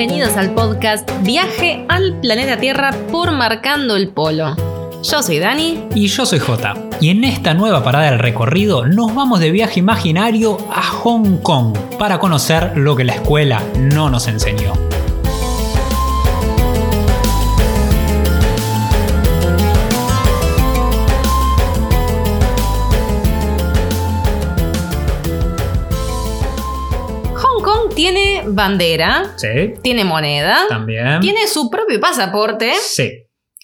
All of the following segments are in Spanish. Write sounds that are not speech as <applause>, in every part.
bienvenidos al podcast Viaje al planeta Tierra por Marcando el Polo. Yo soy Dani. Y yo soy Jota. Y en esta nueva parada del recorrido nos vamos de viaje imaginario a Hong Kong para conocer lo que la escuela no nos enseñó. Bandera, Sí. tiene moneda, También. tiene su propio pasaporte, Sí.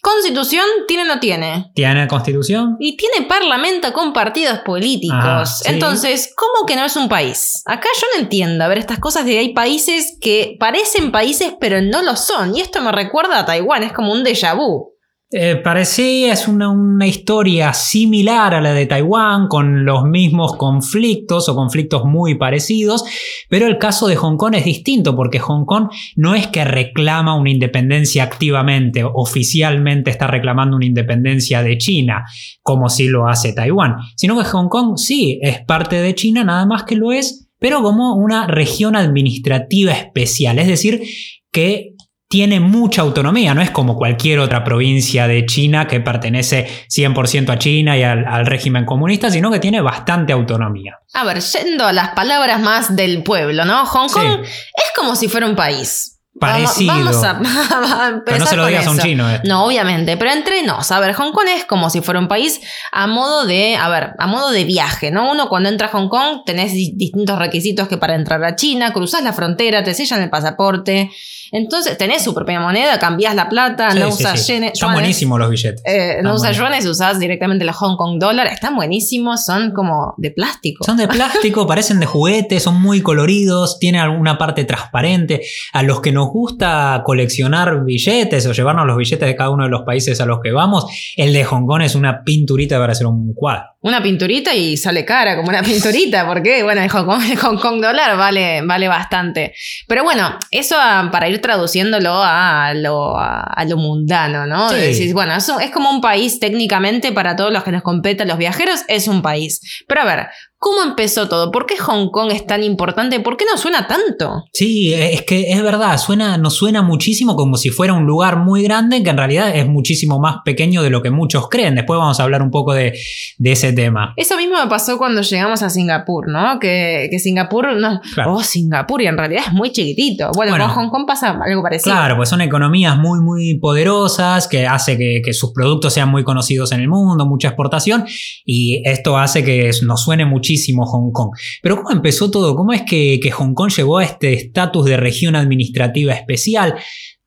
constitución tiene o no tiene. ¿Tiene constitución? Y tiene parlamento con partidos políticos. Ah, sí. Entonces, ¿cómo que no es un país? Acá yo no entiendo. A ver, estas cosas de hay países que parecen países pero no lo son. Y esto me recuerda a Taiwán, es como un déjà vu. Eh, parecía, es una, una historia similar a la de Taiwán, con los mismos conflictos o conflictos muy parecidos, pero el caso de Hong Kong es distinto porque Hong Kong no es que reclama una independencia activamente, oficialmente está reclamando una independencia de China, como si lo hace Taiwán, sino que Hong Kong sí es parte de China, nada más que lo es, pero como una región administrativa especial, es decir, que tiene mucha autonomía, no es como cualquier otra provincia de China que pertenece 100% a China y al, al régimen comunista, sino que tiene bastante autonomía. A ver, yendo a las palabras más del pueblo, ¿no? Hong Kong es como si fuera un país. Parecido. Vamos, vamos a, <laughs> a empezar Pero no se lo digas a un chino. eh. No, obviamente, pero entre nos, a ver, Hong Kong es como si fuera un país a modo de, a ver, a modo de viaje, ¿no? Uno cuando entra a Hong Kong tenés di- distintos requisitos que para entrar a China, cruzás la frontera, te sellan el pasaporte, entonces tenés su propia moneda, cambiás la plata, Sí, no sí, usas sí. yene- Están buenísimos los billetes. Eh, no usas buenos. yuanes, usás directamente la Hong Kong dólar, están buenísimos, son como de plástico. Son de plástico, <laughs> parecen de juguete, son muy coloridos, tienen alguna parte transparente. A los que nos gusta coleccionar billetes o llevarnos los billetes de cada uno de los países a los que vamos, el de Hong Kong es una pinturita para hacer un cuadro. Una pinturita y sale cara como una <laughs> pinturita, porque bueno, el Hong Kong, el Hong Kong dólar vale, vale bastante. Pero bueno, eso para ir traduciéndolo a lo, a, a lo mundano, ¿no? Sí. Decís, bueno, es como un país técnicamente para todos los que nos competen los viajeros, es un país. Pero a ver, ¿cómo empezó todo? ¿Por qué Hong Kong es tan importante? ¿Por qué no suena tanto? Sí, es que es verdad, suena, nos suena muchísimo como si fuera un lugar muy grande, que en realidad es muchísimo más pequeño de lo que muchos creen. Después vamos a hablar un poco de, de ese tema. Eso mismo me pasó cuando llegamos a Singapur, ¿no? Que, que Singapur, no, Claro. oh, Singapur, y en realidad es muy chiquitito. Bueno, Bueno. con Hong Kong pasa algo parecido. Claro, pues son economías muy, muy poderosas, que hace que, que sus productos sean muy conocidos en el mundo, mucha exportación, y esto hace que nos suene muchísimo Hong Kong. Pero ¿cómo empezó todo? ¿Cómo es que, que Hong Kong llegó a este estatus de región administrativa especial?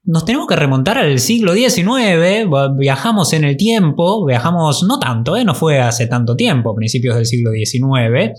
Nos tenemos que remontar al siglo XIX, viajamos en el tiempo, viajamos no tanto, ¿eh? no fue hace tanto tiempo, principios del siglo XIX.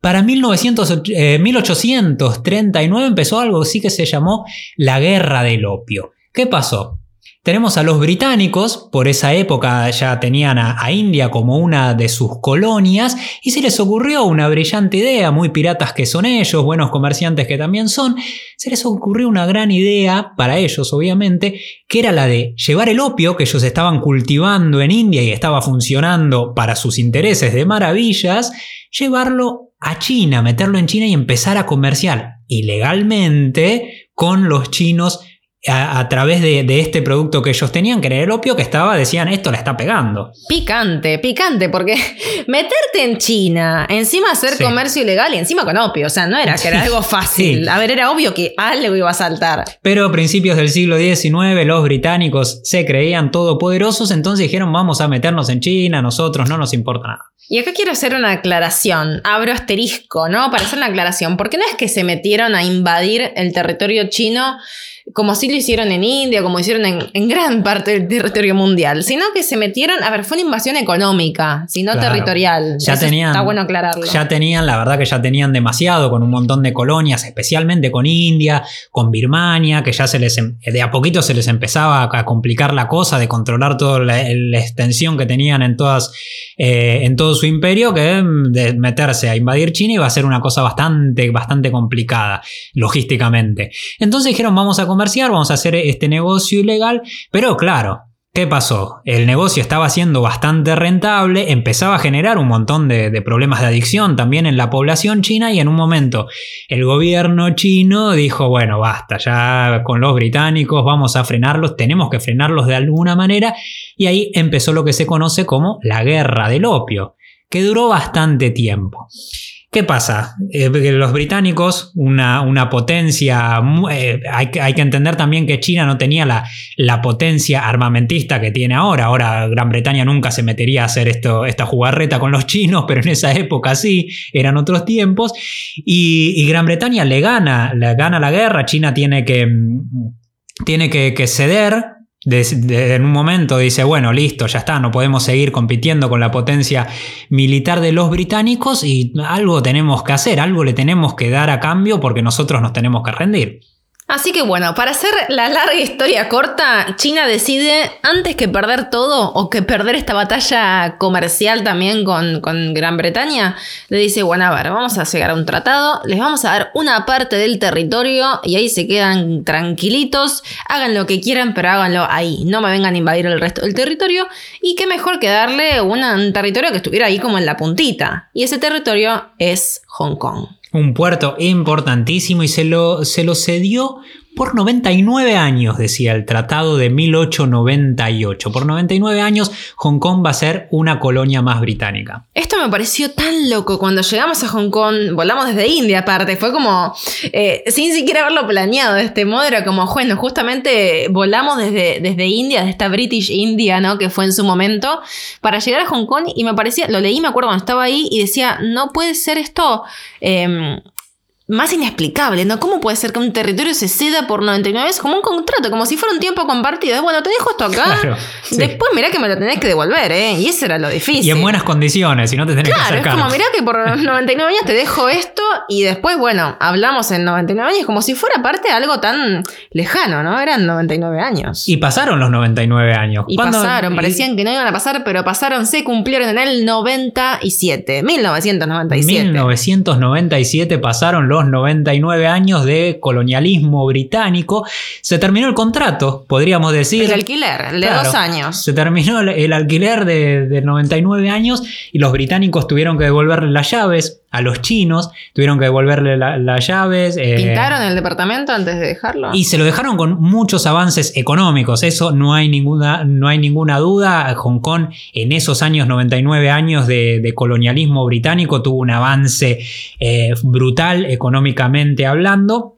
Para 1900, eh, 1839 empezó algo así que se llamó la Guerra del Opio. ¿Qué pasó? Tenemos a los británicos, por esa época ya tenían a, India como una de sus colonias y se les ocurrió una brillante idea, muy piratas que son ellos, buenos comerciantes que también son, se les ocurrió una gran idea, para ellos obviamente, que era la de llevar el opio que ellos estaban cultivando en India y estaba funcionando para sus intereses de maravillas, llevarlo a China, meterlo en China y empezar a comerciar ilegalmente con los chinos a, a través de, de este producto que ellos tenían, que era el opio, que estaba, decían, esto la está pegando. Picante, picante, porque <laughs> meterte en China, encima hacer Sí. comercio ilegal y encima con opio, o sea, no era que era algo fácil. sí. A ver, era obvio que algo iba a saltar. Pero a principios del siglo XIX los británicos se creían todopoderosos, entonces dijeron vamos a meternos en China, nosotros no nos importa nada. Y acá quiero hacer una aclaración, abro asterisco, ¿no? Para hacer una aclaración, porque no es que se metieron a invadir el territorio chino como sí lo hicieron en India, como hicieron en, en gran parte del territorio mundial, sino que se metieron, a ver, fue una invasión económica, sino Claro. territorial. Ya Eso tenían, Está bueno aclararlo. Ya tenían, la verdad que ya tenían demasiado con un montón de colonias, especialmente con India, con Birmania, que ya se les em- de a poquito se les empezaba a complicar la cosa de controlar toda la, la extensión que tenían en todas eh, en todo su imperio, que de meterse a invadir China iba a ser una cosa bastante bastante complicada logísticamente. Entonces dijeron vamos a comerciar, vamos a hacer este negocio ilegal, pero claro. ¿Qué pasó? El negocio estaba siendo bastante rentable, empezaba a generar un montón de, de, problemas de adicción también en la población china y en un momento el gobierno chino dijo, bueno, basta, ya con los británicos vamos a frenarlos, tenemos que frenarlos de alguna manera y ahí empezó lo que se conoce como la guerra del opio, que duró bastante tiempo. ¿Qué pasa? Eh, los británicos, una, una potencia, eh, hay, hay, que entender también que China no tenía la, la, potencia armamentista que tiene ahora. Ahora Gran Bretaña nunca se metería a hacer esto, esta jugarreta con los chinos, pero en esa época sí, eran otros tiempos. Y, y Gran Bretaña le gana, le gana la guerra, China tiene que, tiene que, que ceder en un momento dice, bueno, listo, ya está, no podemos seguir compitiendo con la potencia militar de los británicos y algo tenemos que hacer, algo le tenemos que dar a cambio porque nosotros nos tenemos que rendir. Así que bueno, para hacer la larga historia corta, China decide, antes que perder todo o que perder esta batalla comercial también con, con, Gran Bretaña, le dice, bueno, a ver, vamos a llegar a un tratado, les vamos a dar una parte del territorio y ahí se quedan tranquilitos, hagan lo que quieran, pero háganlo ahí, no me vengan a invadir el resto del territorio y qué mejor que darle un territorio que estuviera ahí como en la puntita. Y ese territorio es Hong Kong un puerto importantísimo y se lo, se lo cedió por 99 años, decía el tratado de 1898. Por 99 años, Hong Kong va a ser una colonia más británica. Esto me pareció tan loco. Cuando llegamos a Hong Kong, volamos desde India aparte. Fue como, eh, sin siquiera haberlo planeado de este modo, era como, bueno, justamente volamos desde, desde India, de esta British India, ¿no? Que fue en su momento, para llegar a Hong Kong y me parecía, lo leí, me acuerdo cuando estaba ahí y decía, no puede ser esto. Eh, más inexplicable, ¿no? ¿Cómo puede ser que un territorio se ceda por 99 veces como un contrato, como si fuera un tiempo compartido? Bueno, te dejo esto acá, después mirá que me lo tenés que devolver, ¿eh? Y eso era lo difícil. Y en buenas condiciones, si no te tenés que hacer Claro, es como mirá que por <laughs> 99 años te dejo esto y después, bueno, hablamos en 99 años como si fuera parte de algo tan lejano, ¿no? Eran 99 años. Y pasaron los 99 años. Y pasaron, parecían que no iban a pasar, pero pasaron, se cumplieron en el 97, 1997. 1997 pasaron los los 99 años de colonialismo británico, se terminó el contrato, podríamos decir. El alquiler, el de dos años. Se terminó el, alquiler de, 99 años y los británicos tuvieron que devolverle las llaves a los chinos, tuvieron que devolverle las llaves. Eh, ¿Pintaron el departamento antes de dejarlo? Y se lo dejaron con muchos avances económicos, eso no hay ninguna, no hay ninguna duda. Hong Kong en esos años, 99 años de, colonialismo británico, tuvo un avance eh, brutal económicamente hablando.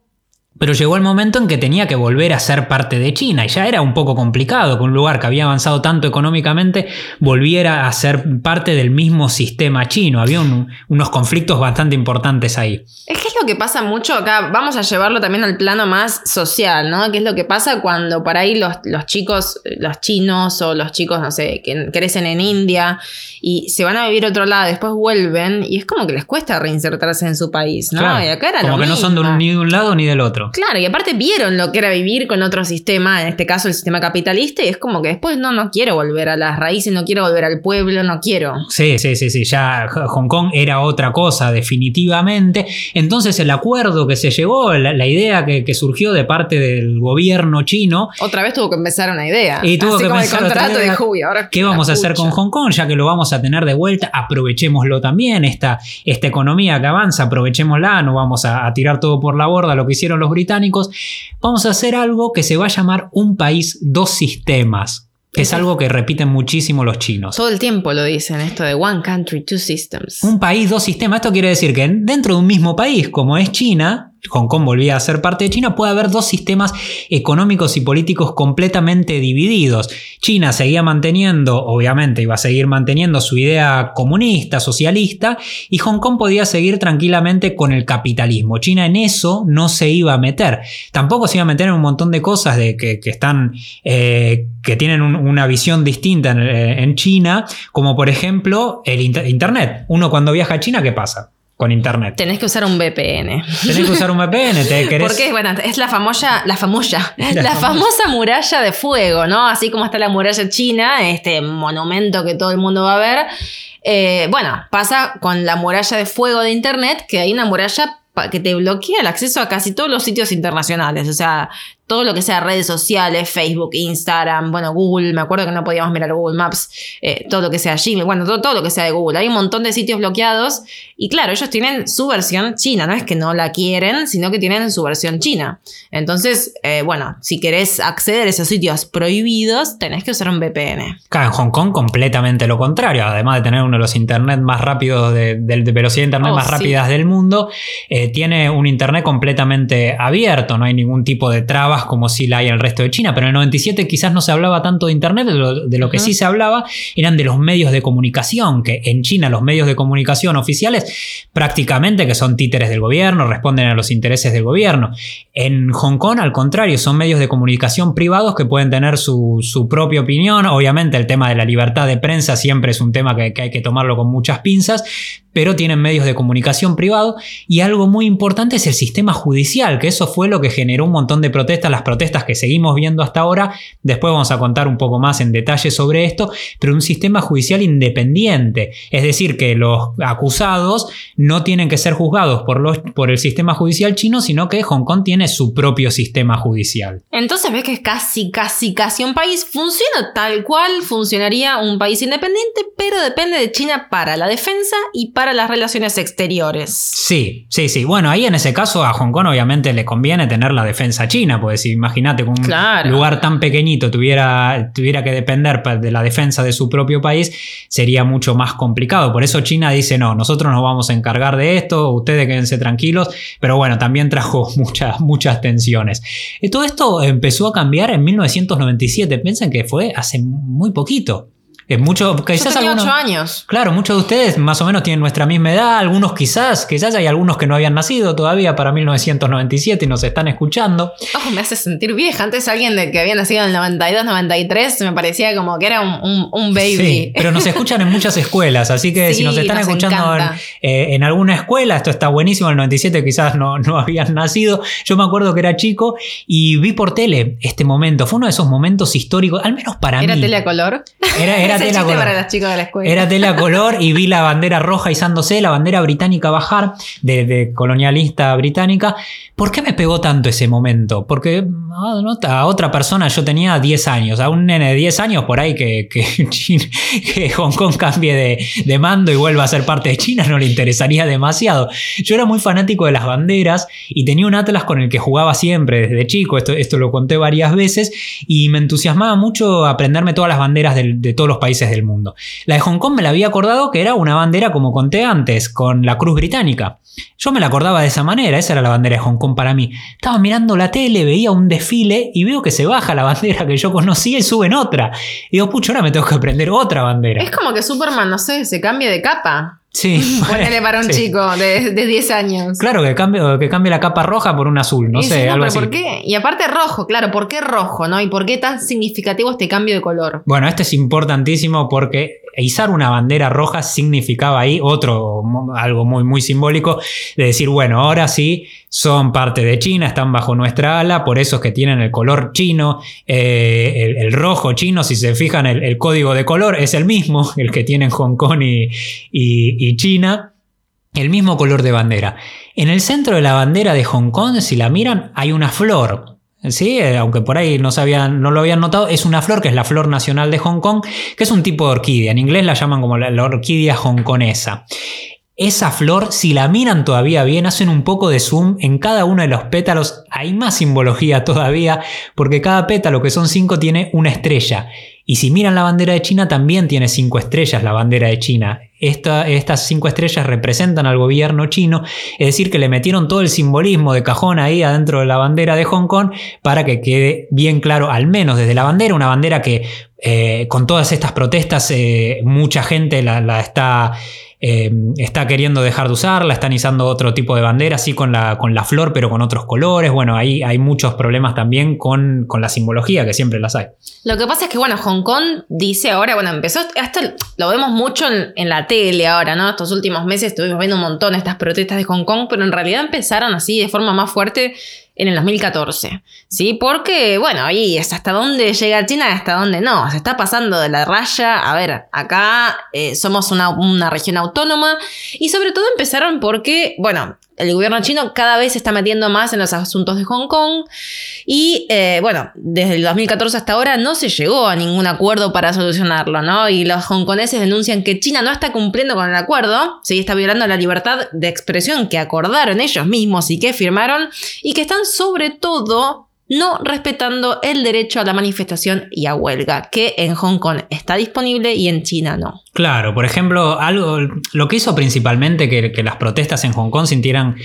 Pero llegó el momento en que tenía que volver a ser parte de China y ya era un poco complicado que un lugar que había avanzado tanto económicamente volviera a ser parte del mismo sistema chino. Había unos conflictos bastante importantes ahí. Es que es lo que pasa mucho acá, vamos a llevarlo también al plano más social, ¿no? Que es lo que pasa cuando por ahí los, los chicos, los chinos o los chicos, no sé, que crecen en India y se van a vivir a otro lado, después vuelven y es como que les cuesta reinsertarse en su país, ¿no? y acá era como que no son de un, ni de un lado ni del otro. Claro, y aparte vieron lo que era vivir con otro sistema, en este caso el sistema capitalista, y es como que después no, no quiero volver a las raíces, no quiero volver al pueblo, no quiero. Sí, sí, sí, sí, ya Hong Kong era otra cosa, definitivamente. Entonces el acuerdo que se llegó, la, idea que, surgió de parte del gobierno chino. Otra vez tuvo que empezar una idea. Y tuvo que empezar el contrato dijo, ahora ¿qué vamos a hacer con Hong Kong? Ya que lo vamos a tener de vuelta, aprovechémoslo también, esta, esta economía que avanza, aprovechémosla, no vamos a, a tirar todo por la borda lo que hicieron los británicos, vamos a hacer algo que se va a llamar un país, dos sistemas. Que es algo que repiten muchísimo los chinos. Todo el tiempo lo dicen, esto de One Country, Two Systems. Un país, dos sistemas. Esto quiere decir que dentro de un mismo país, como es China, Hong Kong volvía a ser parte de China, puede haber dos sistemas económicos y políticos completamente divididos. China seguía manteniendo, obviamente iba a seguir manteniendo su idea comunista, socialista, y Hong Kong podía seguir tranquilamente con el capitalismo. China en eso no se iba a meter. Tampoco se iba a meter en un montón de cosas de que, están, eh, que tienen una visión distinta en, China, como por ejemplo el Internet. Uno cuando viaja a China, ¿qué pasa? Con internet. Tenés que usar un VPN. Tenés que usar un VPN, te querés... Porque bueno, es la famosa, la famosa, la, famosa muralla de fuego, ¿no? Así como está la muralla china, este monumento que todo el mundo va a ver. Eh, bueno, pasa con la muralla de fuego de internet, que hay una muralla que te bloquea el acceso a casi todos los sitios internacionales. O sea, todo lo que sea redes sociales, Facebook, Instagram, bueno, Google, me acuerdo que no podíamos mirar Google Maps, eh, todo lo que sea Gmail, bueno, todo, todo, lo que sea de Google. Hay un montón de sitios bloqueados y claro, ellos tienen su versión china, no es que no la quieren, sino que tienen su versión china. Entonces, eh, bueno, si querés acceder a esos sitios prohibidos, tenés que usar un VPN. Claro, en Hong Kong completamente lo contrario, además de tener uno de los internet más rápidos, de, velocidad de internet oh, más rápidas del mundo, eh, tiene un internet completamente abierto, no hay ningún tipo de como si la hay en el resto de China, pero en el 97 quizás no se hablaba tanto de Internet, de lo, que sí se hablaba eran de los medios de comunicación, que en China los medios de comunicación oficiales prácticamente que son títeres del gobierno, responden a los intereses del gobierno. En Hong Kong, al contrario, son medios de comunicación privados que pueden tener su, propia opinión. Obviamente el tema de la libertad de prensa siempre es un tema que, que hay que tomarlo con muchas pinzas, pero tienen medios de comunicación privado y algo muy importante es el sistema judicial, que eso fue lo que generó un montón de protestas, las protestas que seguimos viendo hasta ahora, después vamos a contar un poco más en detalle sobre esto, pero un sistema judicial independiente, es decir, que los acusados no tienen que ser juzgados por, los, por el sistema judicial chino, sino que Hong Kong tiene su propio sistema judicial. Entonces ves que es casi, casi, casi un país, funciona tal cual funcionaría un país independiente, pero depende de China para la defensa y para las relaciones exteriores. Sí, sí, sí. Bueno, ahí en ese caso a Hong Kong obviamente le conviene tener la defensa china, porque si imagínate que un lugar tan pequeñito tuviera, tuviera que depender de la defensa de su propio país, sería mucho más complicado. Por eso China dice, no, nosotros nos vamos a encargar de esto, ustedes quédense tranquilos, pero bueno, también trajo <laughs> muchas, muchas tensiones. Y todo esto empezó a cambiar en 1997, piensen que fue hace muy poquito. Es mucho, quizás Yo tenía años. Claro, muchos de ustedes más o menos tienen nuestra misma edad, algunos quizás, quizás hay algunos que no habían nacido todavía para 1997 y nos están escuchando. Oh, me hace sentir vieja. Antes alguien de que había nacido en el 92, 93 me parecía como que era un, baby. Sí, pero nos escuchan en muchas escuelas, así que si nos están escuchando eh, en, alguna escuela, esto está buenísimo, en el 97 quizás no, no habían nacido. Yo me acuerdo que era chico y vi por tele este momento. Fue uno de esos momentos históricos, al menos para mí. ¿Era tele a color? Era, era tela color. para de la escuela. Era tela <laughs> color y vi la bandera roja izándose, la bandera británica bajar, de, colonialista británica. ¿Por qué me pegó tanto ese momento? Porque ah, a otra persona yo tenía 10 años, a un nene de 10 años por ahí que, <laughs> que, Hong Kong cambie de, de, mando y vuelva a ser parte de China no le interesaría demasiado. Yo era muy fanático de las banderas y tenía un Atlas con el que jugaba siempre desde chico, esto, esto lo conté varias veces y me entusiasmaba mucho aprenderme todas las banderas de todos los países del mundo. La de Hong Kong me la había acordado que era una bandera, como conté antes, con la cruz británica. Yo me la acordaba de esa manera, esa era la bandera de Hong Kong para mí. Estaba mirando la tele, veía un desfile y veo que se baja la <laughs> bandera que yo conocía y suben otra. Y digo, pucho, ahora me tengo que aprender otra bandera. Es como que Superman, no sé, se cambie de capa. Sí. <laughs> Ponele para un chico de, de, 10 años. Claro, que cambie, que cambie la capa roja por un azul, no sé, algo así. ¿Por qué? Y aparte rojo, claro, ¿por qué rojo, no? ¿Y por qué tan significativo este cambio de color? Bueno, este es importantísimo porque izar una bandera roja significaba ahí otro, algo muy, muy simbólico, de decir, bueno, ahora sí son parte de China, están bajo nuestra ala, por eso es que tienen el color chino, eh, el, rojo chino, si se fijan, el, código de color es el mismo, <laughs> el que tienen Hong Kong y, y China. El mismo color de bandera. En el centro de la bandera de Hong Kong, si la miran, hay una flor, Sí, eh, aunque por ahí no, sabían, no lo habían notado, es una flor que es la flor nacional de Hong Kong, que es un tipo de orquídea. En inglés la llaman como la, orquídea hongkonesa. Esa flor, si la miran todavía bien, hacen un poco de zoom en cada uno de los pétalos. Hay más simbología <laughs> todavía, porque cada pétalo, que son cinco, tiene una estrella. Y si miran la bandera de China, también tiene cinco estrellas la bandera de China. Estas cinco estrellas representan al gobierno chino, es decir, que le metieron todo el simbolismo de cajón ahí adentro de la bandera de Hong Kong para que quede bien claro, al menos desde la bandera, una bandera que eh, con todas estas protestas eh, mucha gente la está eh, está queriendo dejar de usarla, están izando otro tipo de bandera, así con la, con la flor, pero con otros colores. Bueno, ahí hay muchos problemas también con, la simbología, que siempre las hay. Lo que pasa es que, bueno, Hong Kong dice ahora, bueno, empezó, esto lo vemos mucho en, la tele ahora, ¿no? Estos últimos meses estuvimos viendo un montón estas protestas de Hong Kong, pero en realidad empezaron así de forma más fuerte en el 2014, ¿sí? Porque, bueno, ahí es hasta dónde llega China y hasta dónde no. Se está pasando de la raya. A ver, acá eh, somos una, región autónoma y sobre todo empezaron porque, bueno, el gobierno chino cada vez se está metiendo más en los asuntos de Hong Kong y eh, bueno, desde el 2014 hasta ahora no se llegó a ningún acuerdo para solucionarlo, ¿no? Y los hongkoneses denuncian que China no está cumpliendo con el acuerdo, se está violando la libertad de expresión que acordaron ellos mismos y que firmaron y que están sobre todo no respetando el derecho a la manifestación y a huelga, que en Hong Kong está disponible y en China no. Claro, por ejemplo, algo, lo que hizo principalmente que, que las protestas en Hong Kong sintieran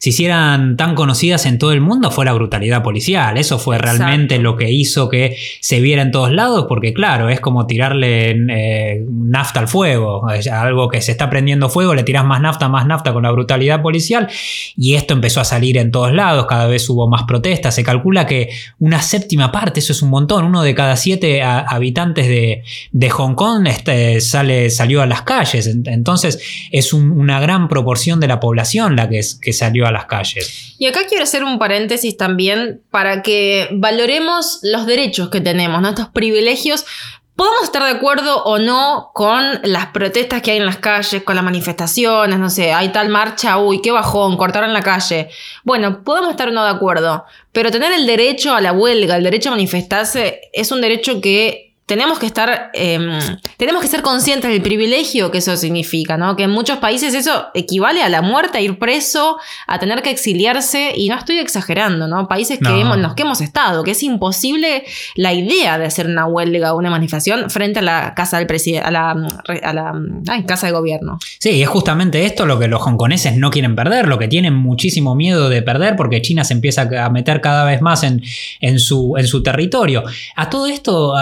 se hicieran tan conocidas en todo el mundo fue la brutalidad policial. Eso fue realmente lo que hizo que se viera en todos lados, porque claro, es como tirarle eh, nafta al fuego. algo que se está prendiendo fuego, le tiras más nafta, más nafta con la brutalidad policial. Y esto empezó a salir en todos lados, cada vez hubo más protestas. Se calcula que una séptima parte, eso es un montón, uno de cada siete habitantes de, Hong Kong este, sale, salió a las calles. Entonces es una gran proporción de la población la que, salió a las calles. Y acá quiero hacer un paréntesis también para que valoremos los derechos que tenemos, nuestros privilegios. Podemos estar de acuerdo o no con las protestas que hay en las calles, con las manifestaciones, no sé, hay tal marcha, uy, qué bajón, cortaron la calle. Bueno, podemos estar o no de acuerdo, pero tener el derecho a la huelga, el derecho a manifestarse, es un derecho que tenemos que estar, em, tenemos que ser conscientes del privilegio que eso significa, ¿no? Que en muchos países eso equivale a la muerte, a ir preso, a tener que exiliarse, y no estoy exagerando, ¿no? Países que hemos, en los que hemos estado, que es imposible la idea de hacer una huelga o una manifestación frente a la casa del presidente, a la, a la casa de gobierno. Sí, es justamente esto lo que los hongkoneses no quieren perder, lo que tienen muchísimo miedo de perder, porque China se empieza a meter cada vez más en, en, su, en su territorio. A todo esto,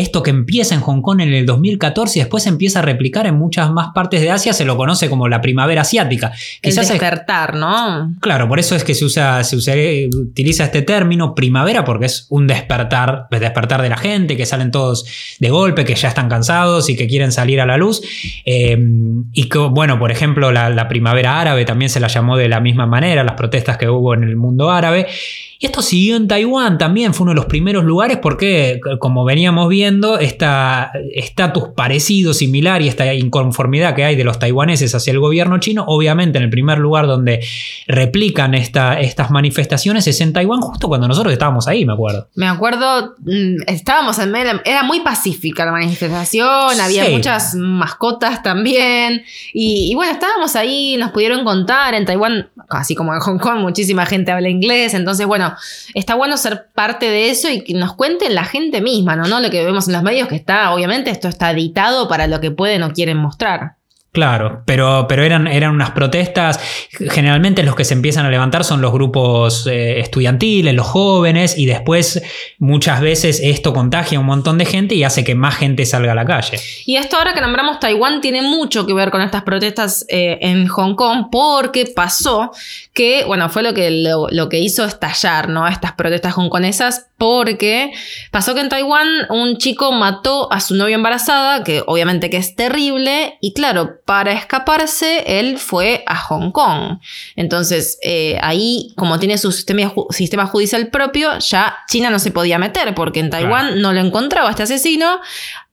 esto que empieza en Hong Kong en el 2014 y después empieza a replicar en muchas más partes de Asia, se lo conoce como la primavera asiática. Quizás el despertar, ¿no? Claro, por eso es que se usa, se utiliza este término primavera porque es un despertar, el despertar de la gente, que salen todos de golpe, que ya están cansados y que quieren salir a la luz. Eh, y que, bueno, por ejemplo, la, la primavera árabe también se la llamó de la misma manera, las protestas que hubo en el mundo árabe. Y esto siguió en Taiwán también, fue uno de los primeros lugares porque, como veníamos viendo, este estatus parecido, similar y esta inconformidad que hay de los taiwaneses hacia el gobierno chino, obviamente en el primer lugar donde replican esta, estas manifestaciones es en Taiwán, justo cuando nosotros estábamos ahí, me acuerdo. Me acuerdo, mm, estábamos en medio, era muy pacífica la manifestación, había muchas mascotas también, y, y bueno, estábamos ahí, nos pudieron contar, en Taiwán, así como en Hong Kong, muchísima gente habla inglés, entonces bueno, está bueno ser parte de eso y que nos cuenten la gente misma, ¿no? ¿no? Lo que vemos en los medios, que está, obviamente, esto está editado para lo que pueden o quieren mostrar. Claro, pero, pero eran, eran unas protestas. Generalmente los que se empiezan a levantar son los grupos eh, estudiantiles, los jóvenes, y después muchas veces esto contagia a un montón de gente y hace que más gente salga a la calle. Y esto ahora que nombramos Taiwán tiene mucho que ver con estas protestas eh, en Hong Kong, porque pasó que, bueno, fue lo que, lo, que hizo estallar, ¿no? Estas protestas hongkonesas, porque pasó que en Taiwán un chico mató a su novia embarazada, que obviamente que es terrible, y claro, para escaparse, él fue a Hong Kong. Entonces, eh, ahí, como tiene su sistema, sistema, judicial propio, ya China no se podía meter, porque en Taiwán no lo encontraba este asesino.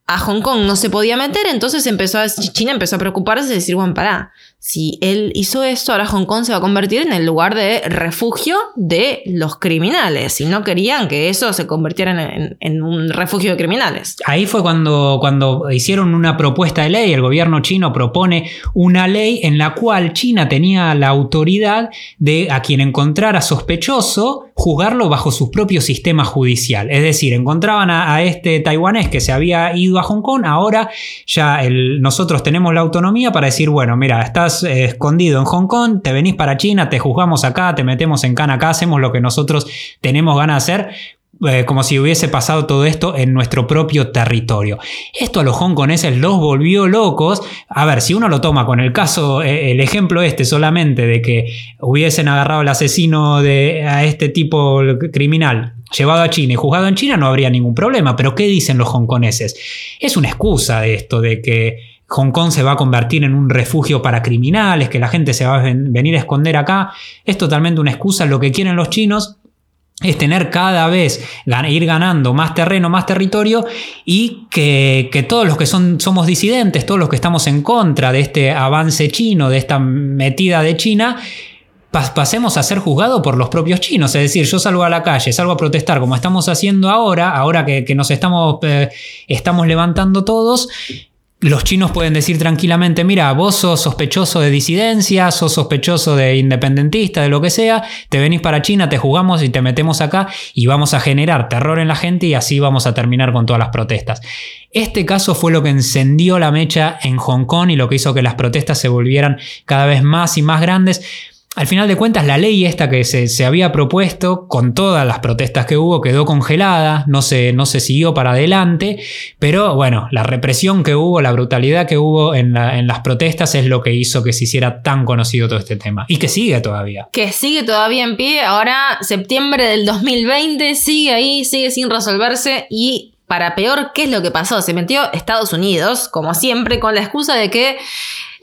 A Hong Kong no se podía meter, entonces empezó a, China empezó a preocuparse y decir, bueno, pará, si él hizo esto, ahora Hong Kong se va a convertir en el lugar de refugio de los criminales. Y no querían que eso se convirtiera en, un refugio de criminales. Ahí fue cuando, cuando hicieron una propuesta de ley. El gobierno chino propone una ley en la cual China tenía la autoridad de a quien encontrara sospechoso juzgarlo bajo su propio sistema judicial. Es decir, encontraban a, este taiwanés que se había ido a Hong Kong, ahora ya nosotros tenemos la autonomía para decir, bueno, mira, estás eh, escondido en Hong Kong, te venís para China, te juzgamos acá, te metemos en cana acá, hacemos lo que nosotros tenemos ganas de hacer. Eh, como si hubiese pasado todo esto en nuestro propio territorio. Esto a los hongkoneses los volvió locos. A ver, si uno lo toma con el caso, eh, el ejemplo este solamente de que hubiesen agarrado al asesino de a este tipo criminal llevado a China y juzgado en China, no habría ningún problema. Pero ¿qué dicen los hongkoneses? Es una excusa de esto, de que Hong Kong se va a convertir en un refugio para criminales, que la gente se va a venir a esconder acá. Es totalmente una excusa. Lo que quieren los chinos es tener cada vez, ir ganando más terreno, más territorio y que, todos los que son, somos disidentes, todos los que estamos en contra de este avance chino, de esta metida de China, pasemos a ser juzgados por los propios chinos. Es decir, yo salgo a la calle, salgo a protestar como estamos haciendo ahora, ahora que, nos estamos, eh, estamos levantando todos, los chinos pueden decir tranquilamente, mira, vos sos sospechoso de disidencia, sos sospechoso de independentista, de lo que sea, te venís para China, te jugamos y te metemos acá y vamos a generar terror en la gente y así vamos a terminar con todas las protestas. Este caso fue lo que encendió la mecha en Hong Kong y lo que hizo que las protestas se volvieran cada vez más y más grandes al final de cuentas, la ley esta que se, había propuesto, con todas las protestas que hubo, quedó congelada, no se, no se siguió para adelante, pero bueno, la represión que hubo, la brutalidad que hubo en, en, las protestas es lo que hizo que se hiciera tan conocido todo este tema. Y que sigue todavía. Que sigue todavía en pie, ahora septiembre del 2020, sigue ahí, sigue sin resolverse y para peor, ¿qué es lo que pasó? Se metió Estados Unidos, como siempre, con la excusa de que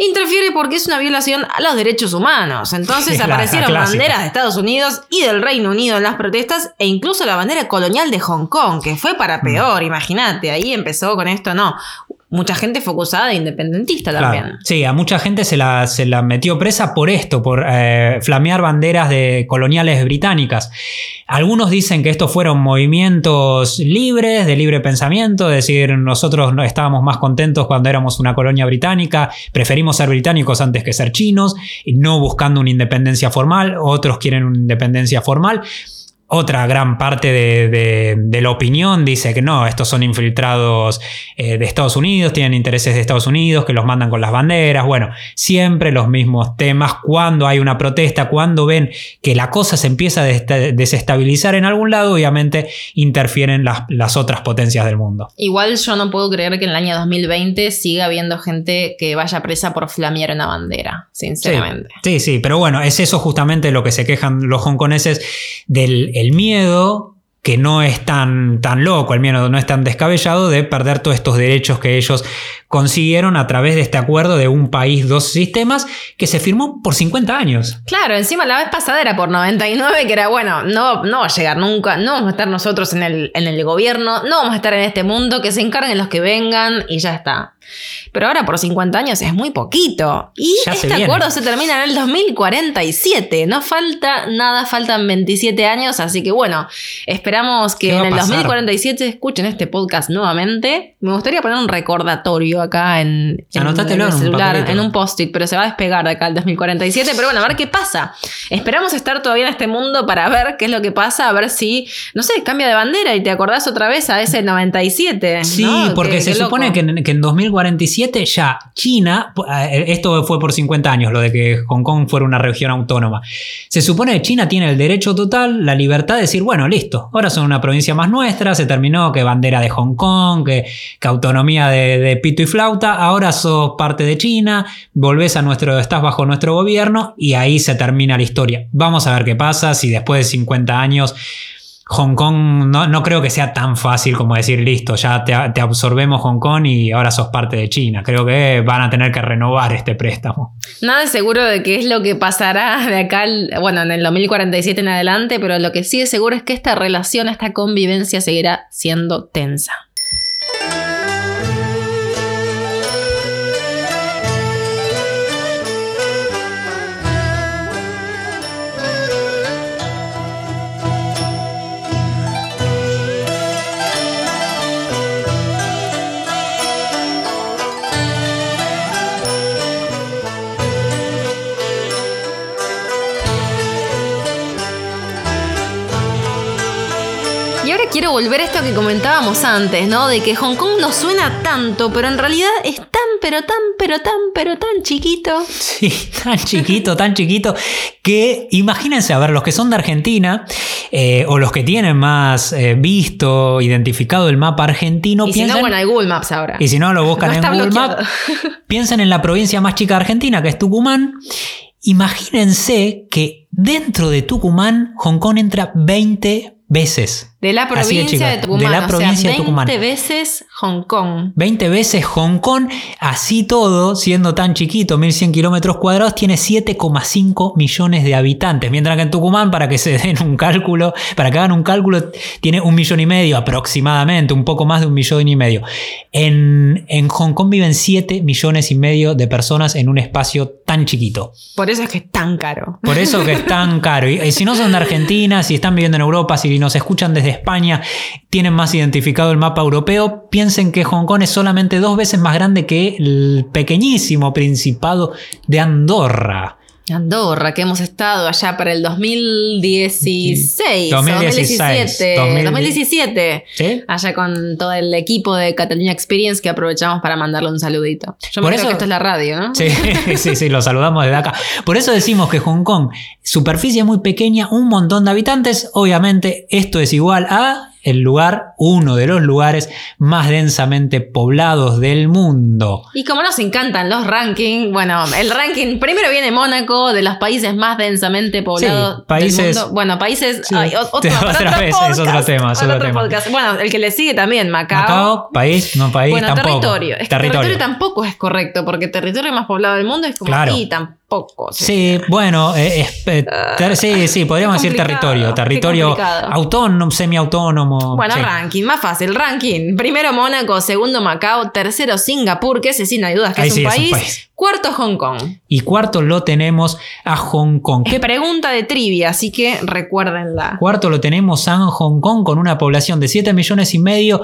interfiere porque es una violación a los derechos humanos. Entonces <laughs> aparecieron banderas de Estados Unidos y del Reino Unido en las protestas e incluso la bandera colonial de Hong Kong, que fue para mm. peor, imagínate, ahí empezó con esto, no mucha gente fue acusada de independentista también. Sí, a mucha gente se la, se la metió presa por esto, por eh, flamear banderas de coloniales británicas. Algunos dicen que estos fueron movimientos libres, de libre pensamiento, es decir, nosotros estábamos más contentos cuando éramos una colonia británica, preferimos ser británicos antes que ser chinos, no buscando una independencia formal, otros quieren una independencia formal. Otra gran parte de, la opinión dice que no, estos son infiltrados eh, de Estados Unidos, tienen intereses de Estados Unidos, que los mandan con las banderas. Bueno, siempre los mismos temas. Cuando hay una protesta, cuando ven que la cosa se empieza a desestabilizar en algún lado, obviamente interfieren las, las otras potencias del mundo. Igual yo no puedo creer que en el año 2020 siga habiendo gente que vaya presa por flamear una bandera, sinceramente. Sí, sí, pero bueno, es eso justamente lo que se quejan los hongkoneses del el miedo que no es tan, tan loco, el miedo no es tan descabellado de perder todos estos derechos que ellos consiguieron a través de este acuerdo de un país, dos sistemas, que se firmó por 50 años. Claro, encima la vez pasada era por 99, que era bueno, no, no va a llegar nunca, no vamos a estar nosotros en el, en el gobierno, no vamos a estar en este mundo, que se encarguen los que vengan y ya está. Pero ahora por 50 años es muy poquito. Y este acuerdo se termina en el 2047. No falta nada, faltan 27 años. Así que bueno, esperamos que en el 2047 escuchen este podcast nuevamente. Me gustaría poner un recordatorio acá en, en, el celular, en un post-it, pero se va a despegar de acá el 2047. Pero bueno, a ver qué pasa. Esperamos estar todavía en este mundo para ver qué es lo que pasa, a ver si, no sé, cambia de bandera y te acordás otra vez a ese 97. Sí, porque se supone que en, que en 2047 47 ya China, eh, esto fue por 50 años, lo de que Hong Kong fuera una región autónoma. Se supone que China tiene el derecho total, la libertad de decir, bueno, listo, ahora son una provincia más nuestra, se terminó que bandera de Hong Kong, que, autonomía de, pito y flauta, ahora sos parte de China, volvés a nuestro, estás bajo nuestro gobierno y ahí se termina la historia. Vamos a ver qué pasa si después de 50 años Hong Kong no, creo que sea tan fácil como decir, listo, ya te, te, absorbemos Hong Kong y ahora sos parte de China. Creo que van a tener que renovar este préstamo. Nada seguro de qué es lo que pasará de acá, bueno, en el 2047 en adelante, pero lo que sí es seguro es que esta relación, esta convivencia seguirá siendo tensa. Quiero volver a esto que comentábamos antes, ¿no? De que Hong Kong no suena tanto, pero en realidad es tan, pero tan, pero tan, pero tan chiquito. Sí, <laughs> tan chiquito, tan chiquito, que imagínense, a ver, los que son de Argentina, eh, o los que tienen más eh, visto, identificado el mapa argentino, y si no, bueno, hay Google Maps ahora. Y si no, lo buscan en Google Maps. <laughs> piensen en la provincia más chica de Argentina, que es Tucumán. Imagínense que dentro de Tucumán, Hong Kong entra 20 veces. De la provincia de Tucumán. de la o provincia sea, de Tucumán. 20 veces Hong Kong. 20 veces Hong Kong, así todo, siendo tan chiquito, 1100 kilómetros cuadrados, tiene 7,5 millones de habitantes. Mientras que en Tucumán, para que se den un cálculo, para que hagan un cálculo, tiene un millón y medio aproximadamente, un poco más de un millón y medio. En, en Hong Kong viven 7 millones y medio de personas en un espacio tan chiquito. Por eso es que es tan caro. Por eso que es tan caro. Y, y si no son de Argentina, si están viviendo en Europa, si nos escuchan desde España, tienen más identificado el mapa europeo, piensen que Hong Kong es solamente dos veces más grande que el pequeñísimo Principado de Andorra. Andorra, que hemos estado allá para el 2016. 2016, 2017. 2017. ¿Sí? Allá con todo el equipo de Cataluña Experience que aprovechamos para mandarle un saludito. Yo me Por creo eso- que esto es la radio, ¿no? Sí, <laughs> sí, sí, lo saludamos desde acá. Por eso decimos que Hong Kong, superficie muy pequeña, un montón de habitantes. Obviamente, esto es igual a el lugar, uno de los lugares más densamente poblados del mundo. Y como nos encantan los rankings, bueno, el ranking primero viene Mónaco, de los países más densamente poblados Sí, países- del mundo. Bueno, países. Sí. ay, <laughs> otro, Otra vez, es otro tema, es otro tema. Bueno, el que le sigue también, Macao. Macao, país, no país, bueno, tampoco. territorio. Es que territorio. tampoco es correcto, porque territorio más poblado del mundo es como Claro. y tampoco. O sea, Sí, bueno, eh, eh, ter- sí, sí, podríamos decir territorio. Territorio autónomo, semiautónomo. Bueno, sí. ranking, más fácil, ranking. Primero Mónaco, segundo Macao, tercero Singapur, que ese sí no hay dudas que es, sí un es un país. país. Cuarto Hong Kong. Y cuarto lo tenemos a Hong Kong. Es ¿Qué pregunta de trivia, así que recuérdenla. Cuarto lo tenemos a Hong Kong con una población de 7 millones y medio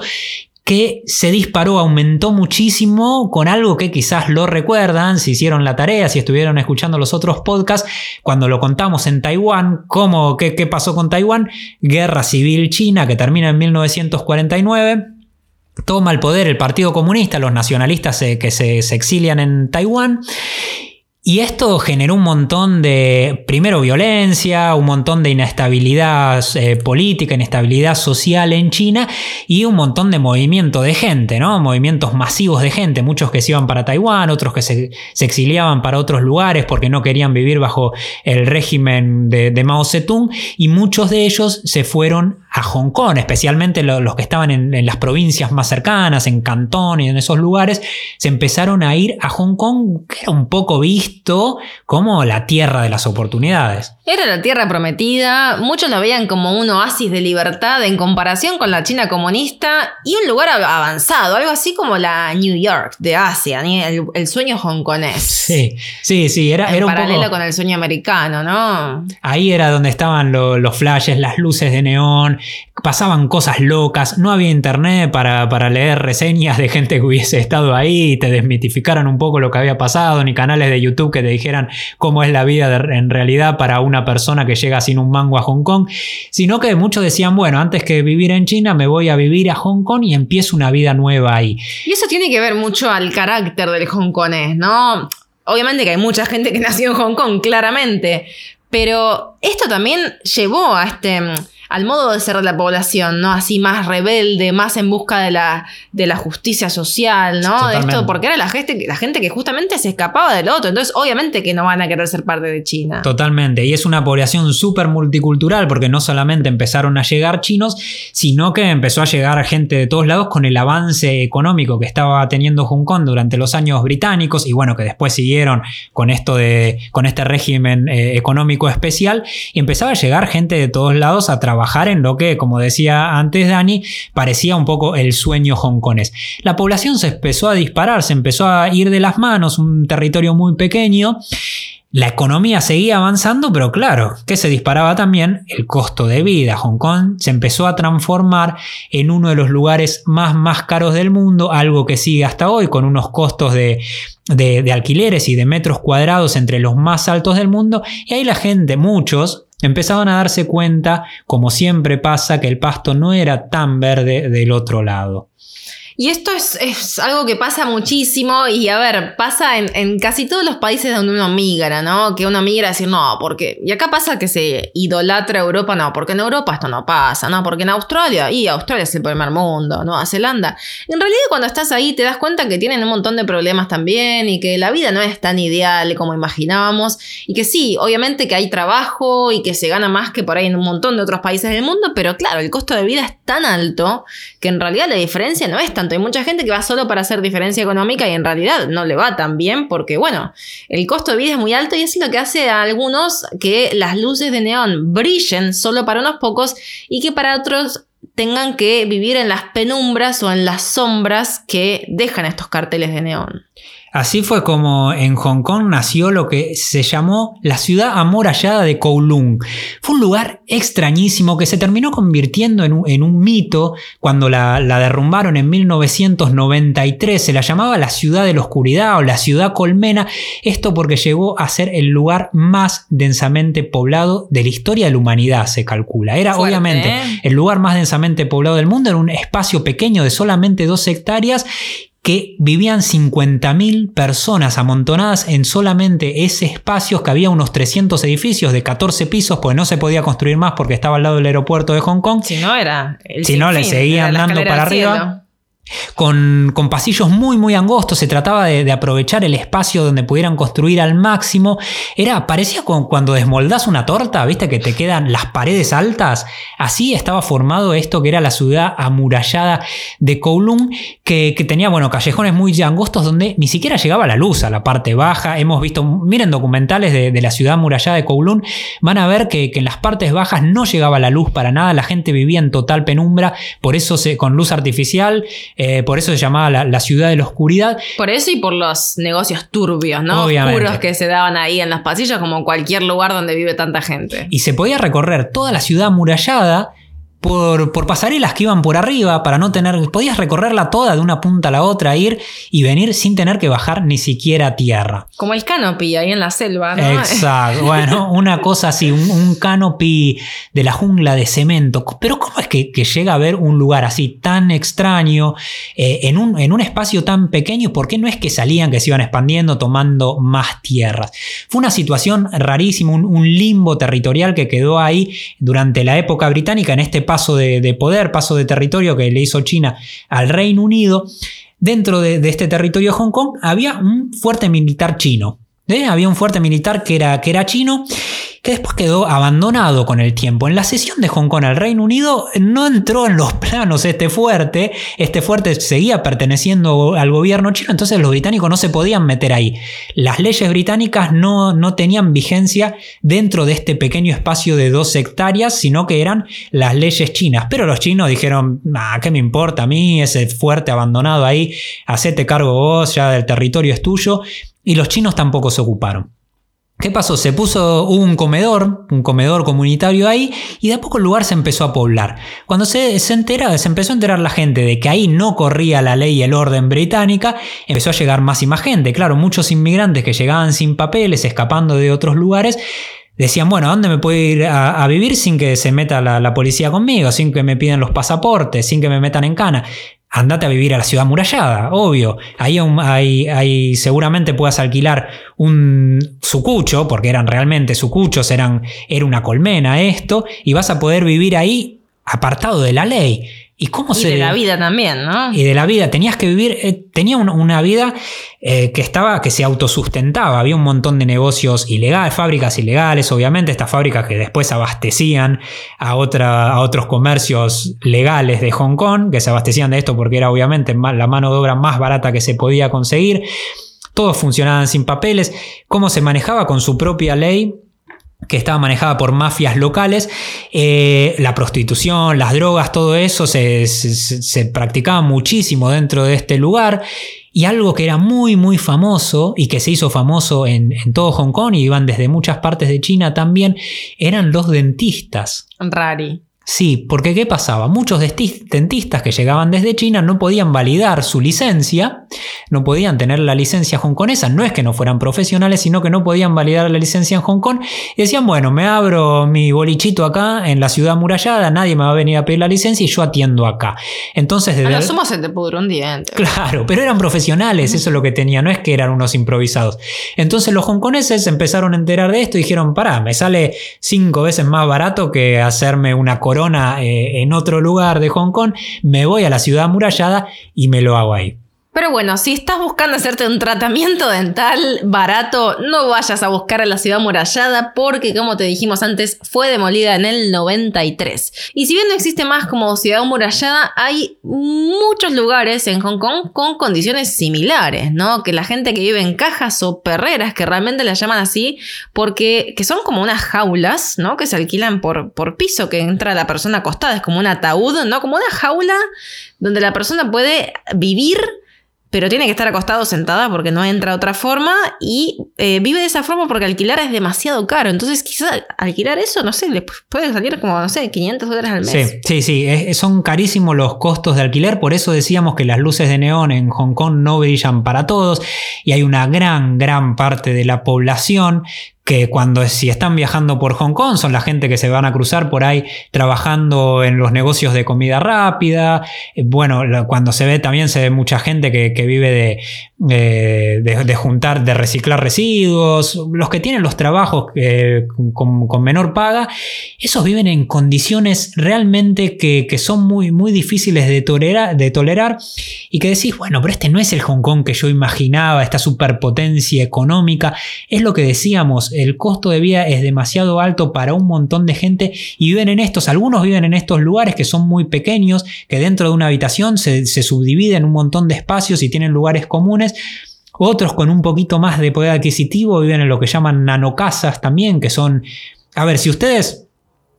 que se disparó, aumentó muchísimo con algo que quizás lo recuerdan, si hicieron la tarea, si estuvieron escuchando los otros podcasts, cuando lo contamos en Taiwán, cómo, qué, qué pasó con Taiwán, guerra civil china que termina en 1949. Toma el poder el Partido Comunista, los nacionalistas que se exilian en Taiwán. Y esto generó un montón de, primero, violencia, un montón de inestabilidad eh, política, inestabilidad social en China y un montón de movimiento de gente, ¿no? Movimientos masivos de gente, muchos que se iban para Taiwán, otros que se, exiliaban para otros lugares porque no querían vivir bajo el régimen de, de Mao Zedong y muchos de ellos se fueron a Hong Kong, especialmente lo- los que estaban en, en las provincias más cercanas, en Cantón y en esos lugares, se empezaron a ir a Hong Kong, que era un poco visto como la tierra de las oportunidades. Era la tierra prometida, muchos lo veían como un oasis de libertad en comparación con la China comunista y un lugar av- avanzado, algo así como la New York de Asia, el, el sueño hongkonés. Sí, sí, sí, era, En era un paralelo poco... con el sueño americano, ¿no? Ahí era donde estaban lo- los flashes, las luces de neón, pasaban cosas locas, no había internet para, para leer reseñas de gente que hubiese estado ahí y te desmitificaran un poco lo que había pasado, ni canales de YouTube que te dijeran cómo es la vida de- en realidad para una persona que llega sin un mango a Hong Kong, sino que muchos decían, bueno, antes que vivir en China me voy a vivir a Hong Kong y empiezo una vida nueva ahí. Y eso tiene que ver mucho al carácter del hongkonés, ¿no? Obviamente que hay mucha gente que <laughs> nació en Hong Kong, claramente, pero esto también llevó a este al modo de ser de la población, ¿no? Así más rebelde, más en busca de la, de la justicia social, ¿no? De esto, porque era la gente, que- la gente que justamente se escapaba del otro. Entonces, obviamente que no van a querer ser parte de China. Totalmente, y es una población súper multicultural porque no solamente empezaron a llegar chinos, sino que empezó a llegar gente de todos lados con el avance económico que estaba teniendo Hong Kong durante los años británicos y bueno, que después siguieron con esto de, con este régimen eh, económico especial y empezaba a llegar gente de todos lados a trabajar en lo que, como decía antes Dani, parecía un poco el sueño hongkonés. La población se empezó a disparar, se empezó a ir de las manos, un territorio muy pequeño. La economía seguía avanzando, pero claro, que se disparaba también el costo de vida. Hong Kong se empezó a transformar en uno de los lugares más, más caros del mundo, algo que sigue hasta hoy, con unos costos de, de, de alquileres y de metros cuadrados entre los más altos del mundo. Y ahí la gente, muchos, empezaban a darse cuenta, como siempre pasa, que el pasto no era tan verde del otro lado. Y esto es, algo que pasa muchísimo y a ver, pasa en, casi todos los países donde uno migra, ¿no? Que uno migra a decir, no, porque... Y acá pasa que se idolatra Europa, no, porque en Europa esto no pasa, ¿no? Porque en Australia, y Australia es el primer mundo, Nueva Zelanda. En realidad cuando estás ahí te das cuenta que tienen un montón de problemas también y que la vida no es tan ideal como imaginábamos y que sí, obviamente que hay trabajo y que se gana más que por ahí en un montón de otros países del mundo, pero claro, el costo de vida es tan alto que en realidad la diferencia no es tan hay mucha gente que va solo para hacer diferencia económica y en realidad no le va tan bien porque, bueno, el costo de vida es muy alto y es lo que hace a algunos que las luces de neón brillen solo para unos pocos y que para otros tengan que vivir en las penumbras o en las sombras que dejan estos carteles de neón. Así fue como en Hong Kong nació lo que se llamó la ciudad amurallada de Kowloon. Fue un lugar extrañísimo que se terminó convirtiendo en un, mito cuando la, derrumbaron en 1993. Se la llamaba la ciudad de la oscuridad o la ciudad colmena. Esto porque llegó a ser el lugar más densamente poblado de la historia de la humanidad, se calcula. Era obviamente ¿eh? el lugar más densamente poblado del mundo, en un espacio pequeño de solamente dos hectáreas que vivían 50.000 personas amontonadas en solamente ese espacio, que había unos 300 edificios de 14 pisos, pues no se podía construir más porque estaba al lado del aeropuerto de Hong Kong. Si no era... si no, le seguían dando para arriba con, pasillos muy muy angostos, se trataba de, aprovechar el espacio donde pudieran construir al máximo. Era, parecía cuando desmoldás una torta, viste que te quedan las paredes altas. Así estaba formado esto que era la ciudad amurallada de Kowloon, que, tenía, bueno, callejones muy angostos donde ni siquiera llegaba la luz a la parte baja. Hemos visto, miren documentales de, la ciudad amurallada de Kowloon, van a ver que, en las partes bajas no llegaba la luz para nada, la gente vivía en total penumbra, por eso con luz artificial eh, por eso se llamaba la, ciudad de la oscuridad. Por eso y por los negocios turbios, ¿no? Oscuros que se daban ahí en los pasillos, como cualquier lugar donde vive tanta gente. Y se podía recorrer toda la ciudad amurallada por, pasarelas que iban por arriba para no tener. Podías recorrerla toda de una punta a la otra, ir y venir sin tener que bajar ni siquiera tierra. Como el canopy ahí en la selva, ¿no? Exacto. <laughs> bueno, una cosa así, un, canopy de la jungla de cemento. Pero ¿cómo es que, llega a ver un lugar así tan extraño eh, en, un, en un espacio tan pequeño? ¿Por qué no es que salían, que se iban expandiendo, tomando más tierras? Fue una situación rarísima, un, un limbo territorial que quedó ahí durante la época británica en este paso de, poder, paso de territorio que le hizo China al Reino Unido, dentro de, este territorio de Hong Kong había un fuerte militar chino. ¿Eh? Había un fuerte militar que era, que era chino que después quedó abandonado con el tiempo. En la cesión de Hong Kong al Reino Unido no entró en los <laughs> planos este fuerte, este fuerte seguía perteneciendo al gobierno chino, entonces los británicos no se podían meter ahí. Las leyes británicas no, no tenían vigencia dentro de este pequeño espacio de dos hectáreas, sino que eran las leyes chinas. Pero los chinos dijeron, ah, ¿qué me importa a mí? Ese fuerte abandonado ahí, hacete cargo vos, ya del territorio es tuyo. Y los chinos tampoco se ocuparon. ¿Qué pasó? Se puso un comedor, un comedor comunitario ahí, y de a poco el lugar se empezó a poblar. Cuando se, se, entera, se empezó a enterar la gente de que ahí no corría la ley y el orden británica, empezó a llegar más y más gente. Claro, muchos inmigrantes que llegaban sin papeles, escapando de otros lugares, decían, bueno, ¿a dónde me puedo ir a, vivir sin que se meta la, la, policía conmigo, sin que me pidan los pasaportes, sin que me metan en cana? Andate a vivir a la ciudad murallada, obvio. Ahí hay, seguramente puedas alquilar un sucucho, porque eran realmente sucuchos, eran, era una colmena esto, y vas a poder vivir ahí apartado de la ley. ¿Y cómo y de la vida también, ¿no? Y de la vida. Tenías que vivir, eh, tenía una vida eh, que estaba, que se autosustentaba. Había un montón de negocios ilegales, fábricas ilegales, obviamente, estas fábricas que después abastecían a, otra, a otros comercios legales de Hong Kong, que se abastecían de esto porque era obviamente la mano de obra más barata que se podía conseguir. Todos funcionaban sin papeles. Cómo se manejaba con su propia ley que estaba manejada por mafias locales, eh, la prostitución, las drogas, todo eso se, practicaba muchísimo dentro de este lugar. Y algo que era muy, muy famoso y que se hizo famoso en, en, todo Hong Kong y iban desde muchas partes de China también, eran los dentistas. Rari. Sí, porque ¿qué pasaba? Muchos dentistas que llegaban desde China no podían validar su licencia, no podían tener la licencia hongkonesa, no es que no fueran profesionales, sino que no podían validar la licencia en Hong Kong y decían, bueno, me abro mi bolichito acá en la ciudad amurallada, nadie me va a venir a pedir la licencia y yo atiendo acá. Entonces, desde... A lo sumo se te pudre un diente. Claro, pero eran profesionales, eso es lo que tenía, no es que eran unos improvisados. Entonces los hongkoneses empezaron a enterar de esto y dijeron, pará, me sale cinco veces más barato que hacerme una corona eh, en otro lugar de Hong Kong, me voy a la ciudad amurallada y me lo hago ahí. Pero bueno, si estás buscando hacerte un tratamiento dental barato, no vayas a buscar a la ciudad amurallada porque, como te dijimos antes, fue demolida en el 93. Y si bien no existe más como ciudad amurallada, hay muchos lugares en Hong Kong con condiciones similares, ¿no? Que la gente que vive en cajas o perreras, que realmente las llaman así, porque que son como unas jaulas, ¿no? Que se alquilan por, por piso, que entra la persona acostada, es como un ataúd, ¿no? Como una jaula donde la persona puede vivir pero tiene que estar acostado sentada porque no entra otra forma y eh, vive de esa forma porque alquilar es demasiado caro. Entonces, quizás alquilar eso, no sé, le puede salir como, no sé, 500 dólares al mes. Sí, sí, sí, son carísimos los costos de alquiler, por eso decíamos que las luces de neón en Hong Kong no brillan para todos y hay una gran, gran parte de la población que cuando si están viajando por Hong Kong son la gente que se van a cruzar por ahí trabajando en los negocios de comida rápida. Eh, bueno, cuando se ve también se ve mucha gente que, vive de, de, juntar, de reciclar residuos. Los que tienen los trabajos eh, con, menor paga, esos viven en condiciones realmente que, son muy, muy difíciles de tolerar, de tolerar y que decís, bueno, pero este no es el Hong Kong que yo imaginaba, esta superpotencia económica. Es lo que decíamos el costo de vida es demasiado alto para un montón de gente y viven en estos, algunos viven en estos lugares que son muy pequeños, que dentro de una habitación se, se subdividen un montón de espacios y tienen lugares comunes. Otros con un poquito más de poder adquisitivo viven en lo que llaman nanocasas también, que son, a ver, si ustedes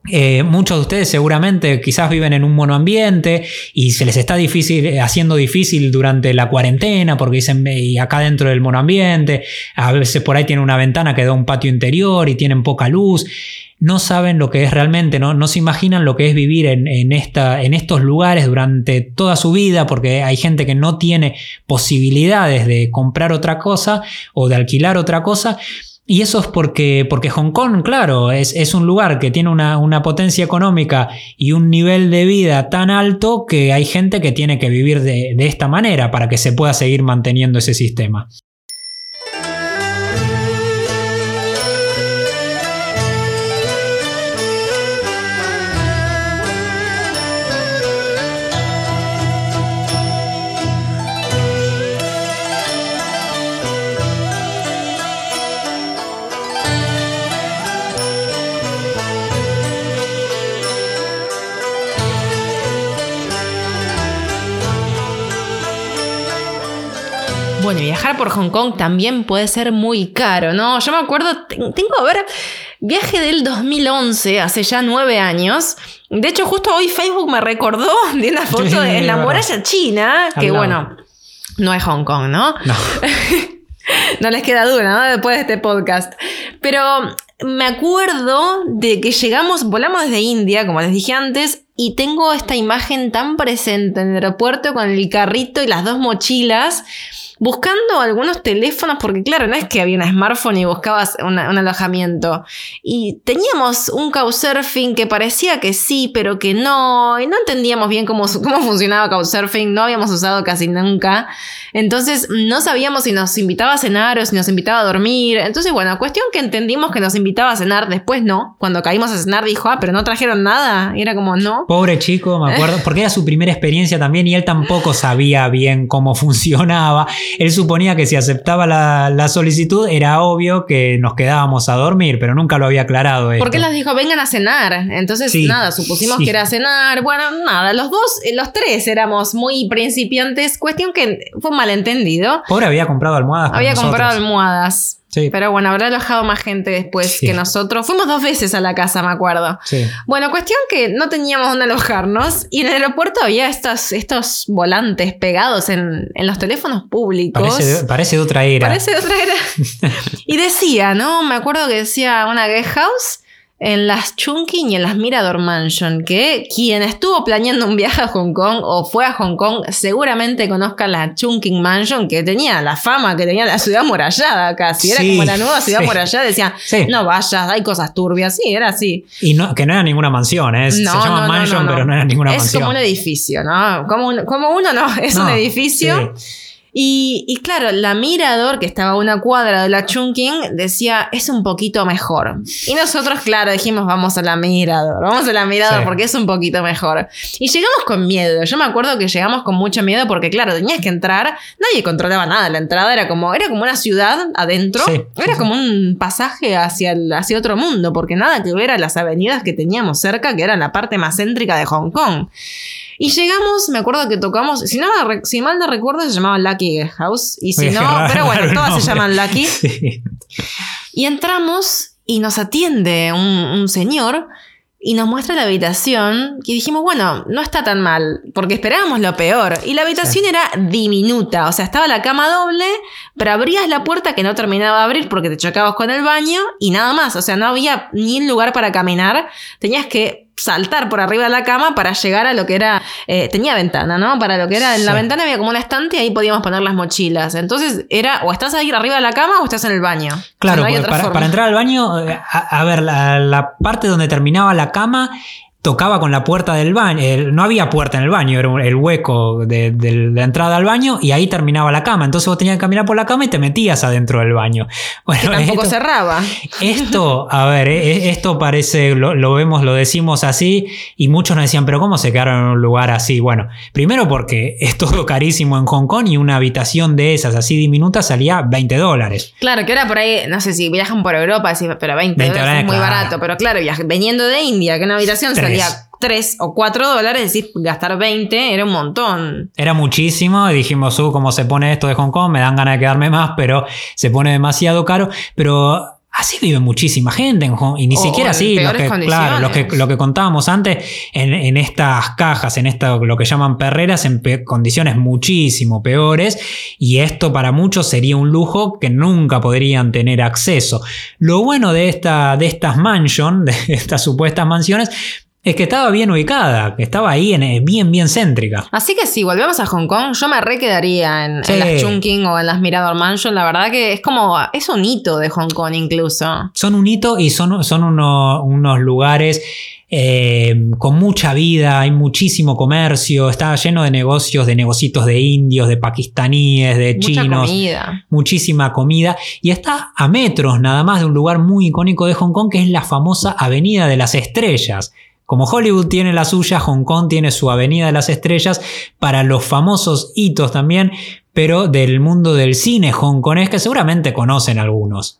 eh, muchos de ustedes seguramente quizás viven en un monoambiente y se les está difícil, eh, haciendo difícil durante la cuarentena porque dicen, y acá dentro del monoambiente, a veces por ahí tienen una ventana que da un patio interior y tienen poca luz. No saben lo que es realmente, no, no se imaginan lo que es vivir en, en, esta, en estos lugares durante toda su vida, porque hay gente que no tiene posibilidades de comprar otra cosa o de alquilar otra cosa y eso es porque, porque Hong Kong, claro, es, es un lugar que tiene una, una, potencia económica y un nivel de vida tan alto que hay gente que tiene que vivir de, de esta manera para que se pueda seguir manteniendo ese sistema. Bueno, viajar por Hong Kong también puede ser muy caro, ¿no? Yo me acuerdo, tengo, a ver, viaje del 2011, hace ya nueve años. De hecho, justo hoy Facebook me recordó de una foto en la muralla china, que bueno, no es Hong Kong, ¿no? No. <laughs> no les queda duda, ¿no? Después de este podcast. Pero me acuerdo de que llegamos, volamos desde India, como les dije antes, y tengo esta imagen tan presente en el aeropuerto con el carrito y las dos mochilas buscando algunos teléfonos, porque claro, no es que había un smartphone y buscabas un alojamiento. Y teníamos un Couchsurfing que parecía que sí, pero que no, y no entendíamos bien cómo, <laughs> cómo funcionaba Couchsurfing, no habíamos usado casi nunca. Entonces no sabíamos si nos invitaba a cenar o si nos invitaba a dormir. Entonces, bueno, cuestión que entendimos que nos invitaba a cenar, después no. Cuando caímos a cenar dijo, ah, pero no trajeron nada. Y era como, no. Pobre chico, me acuerdo, porque era su primera experiencia también y él tampoco sabía bien cómo <laughs> funcionaba. Él suponía que si aceptaba la, solicitud era obvio que nos quedábamos a dormir, pero nunca lo había aclarado. Porque él dijo, vengan a cenar. Entonces, nada, supusimos que era cenar. Bueno, nada, los dos, los tres éramos muy principiantes. Cuestión que fue malentendido. Pobre había comprado almohadas. Había comprado almohadas. Sí. Pero bueno, habrá alojado más gente después que nosotros. Fuimos dos veces a la casa, me acuerdo. Sí. Bueno, cuestión que no teníamos dónde alojarnos y en el aeropuerto había estos, estos volantes pegados en, en los teléfonos públicos. Parece de, otra era. Parece de otra era. <laughs> y decía, ¿no? Me acuerdo que decía una guest house en las Chungking y en las Mirador Mansion, que quien estuvo planeando un viaje a Hong Kong o fue a Hong Kong seguramente conozcan la Chungking Mansion, que tenía la fama que tenía la ciudad murallada casi. Era Sí, como la nueva ciudad sí. murallada. Decía, Sí. no vayas, hay cosas turbias. Sí, era así. Y no, que no era ninguna mansión, ¿eh? se llama mansion, pero no era ninguna es mansión. como un edificio, ¿no? Como, un- como uno, no, es un No, edificio. Y, y claro, la Mirador, que estaba a una cuadra de la Chungking, decía, es un poquito mejor. Y nosotros, claro, dijimos, vamos a la Mirador, vamos a la Mirador Sí. porque es un poquito mejor. Y llegamos con miedo. Yo me acuerdo que llegamos con mucho miedo porque, claro, tenías que entrar, nadie controlaba nada. La entrada era como, era como una ciudad adentro, sí, era sí. como un pasaje hacia, el- hacia otro mundo, porque nada que ver a las avenidas que teníamos cerca, que eran la parte más céntrica de Hong Kong. Y llegamos, me acuerdo que tocamos, si, no mal no recuerdo, se llamaba Lucky House. Y si <laughs> no, pero bueno, todas se llaman Lucky. <laughs> Sí. Y entramos y nos atiende un, un señor y nos muestra la habitación. Y dijimos, bueno, no está tan mal, porque esperábamos lo peor. Y la habitación era diminuta, o sea, estaba la cama doble, pero abrías la puerta que no terminaba de abrir porque te chocabas con el baño y nada más. O sea, no había ni un lugar para caminar. Tenías que saltar por arriba de la cama para llegar a lo que era. eh, tenía ventana, ¿no? Para lo que era. En la ventana había como un estante y ahí podíamos poner las mochilas. Entonces era o estás ahí arriba de la cama o estás en el baño. Claro, otra para, entrar al baño, eh, a, a ver, la, la parte donde terminaba la cama tocaba con la puerta del baño. no había puerta en el baño, era el hueco de, de la entrada al baño y ahí terminaba la cama. Entonces vos tenías que caminar por la cama y te metías adentro del baño. <laughs> Bueno, que tampoco esto- cerraba. Esto, a ver, eh, esto parece, lo, lo vemos, lo decimos así, y muchos nos decían, pero ¿cómo se quedaron en un lugar así? Bueno, primero porque <laughs> es todo carísimo en Hong Kong y una habitación de esas así diminuta salía 20 dólares. Claro, que ahora por ahí, no sé si viajan por Europa, decís, pero 20, 20 dólares es muy claro. barato. Pero claro, veniendo de India, que una habitación Tres. Salía 3 o 4 dólares, decís, gastar 20 era un montón. Era muchísimo y dijimos, uh, cómo se pone esto de Hong Kong, me dan ganas de quedarme más, pero se pone demasiado caro. Pero así vive muchísima gente en Hong y ni O- siquiera o así, los que, claro, los que, lo que contábamos antes, en, en estas cajas, en esta, lo que llaman perreras, en pe- condiciones muchísimo peores, y esto para muchos sería un lujo que nunca podrían tener acceso. Lo bueno de, esta, de estas mansion, <laughs> de estas supuestas mansiones, es que estaba bien ubicada, que estaba ahí en, bien, bien céntrica. Así que si volvemos a Hong Kong, yo me re quedaría en, en Sí. las Chungking o en las Mirador Mansion. La verdad que es como, es un hito de Hong Kong incluso. son un hito y son, son uno- unos lugares eh, con mucha vida, hay muchísimo comercio, está lleno de negocios, de negocitos de indios, de pakistaníes, de Mucha chinos, comida. muchísima comida y está a metros nada más de un lugar muy icónico de Hong Kong que es la famosa Avenida de las Estrellas. Como Hollywood tiene la suya, Hong Kong tiene su Avenida de las Estrellas para los famosos hitos también, pero del mundo del cine hongkonés que seguramente conocen algunos.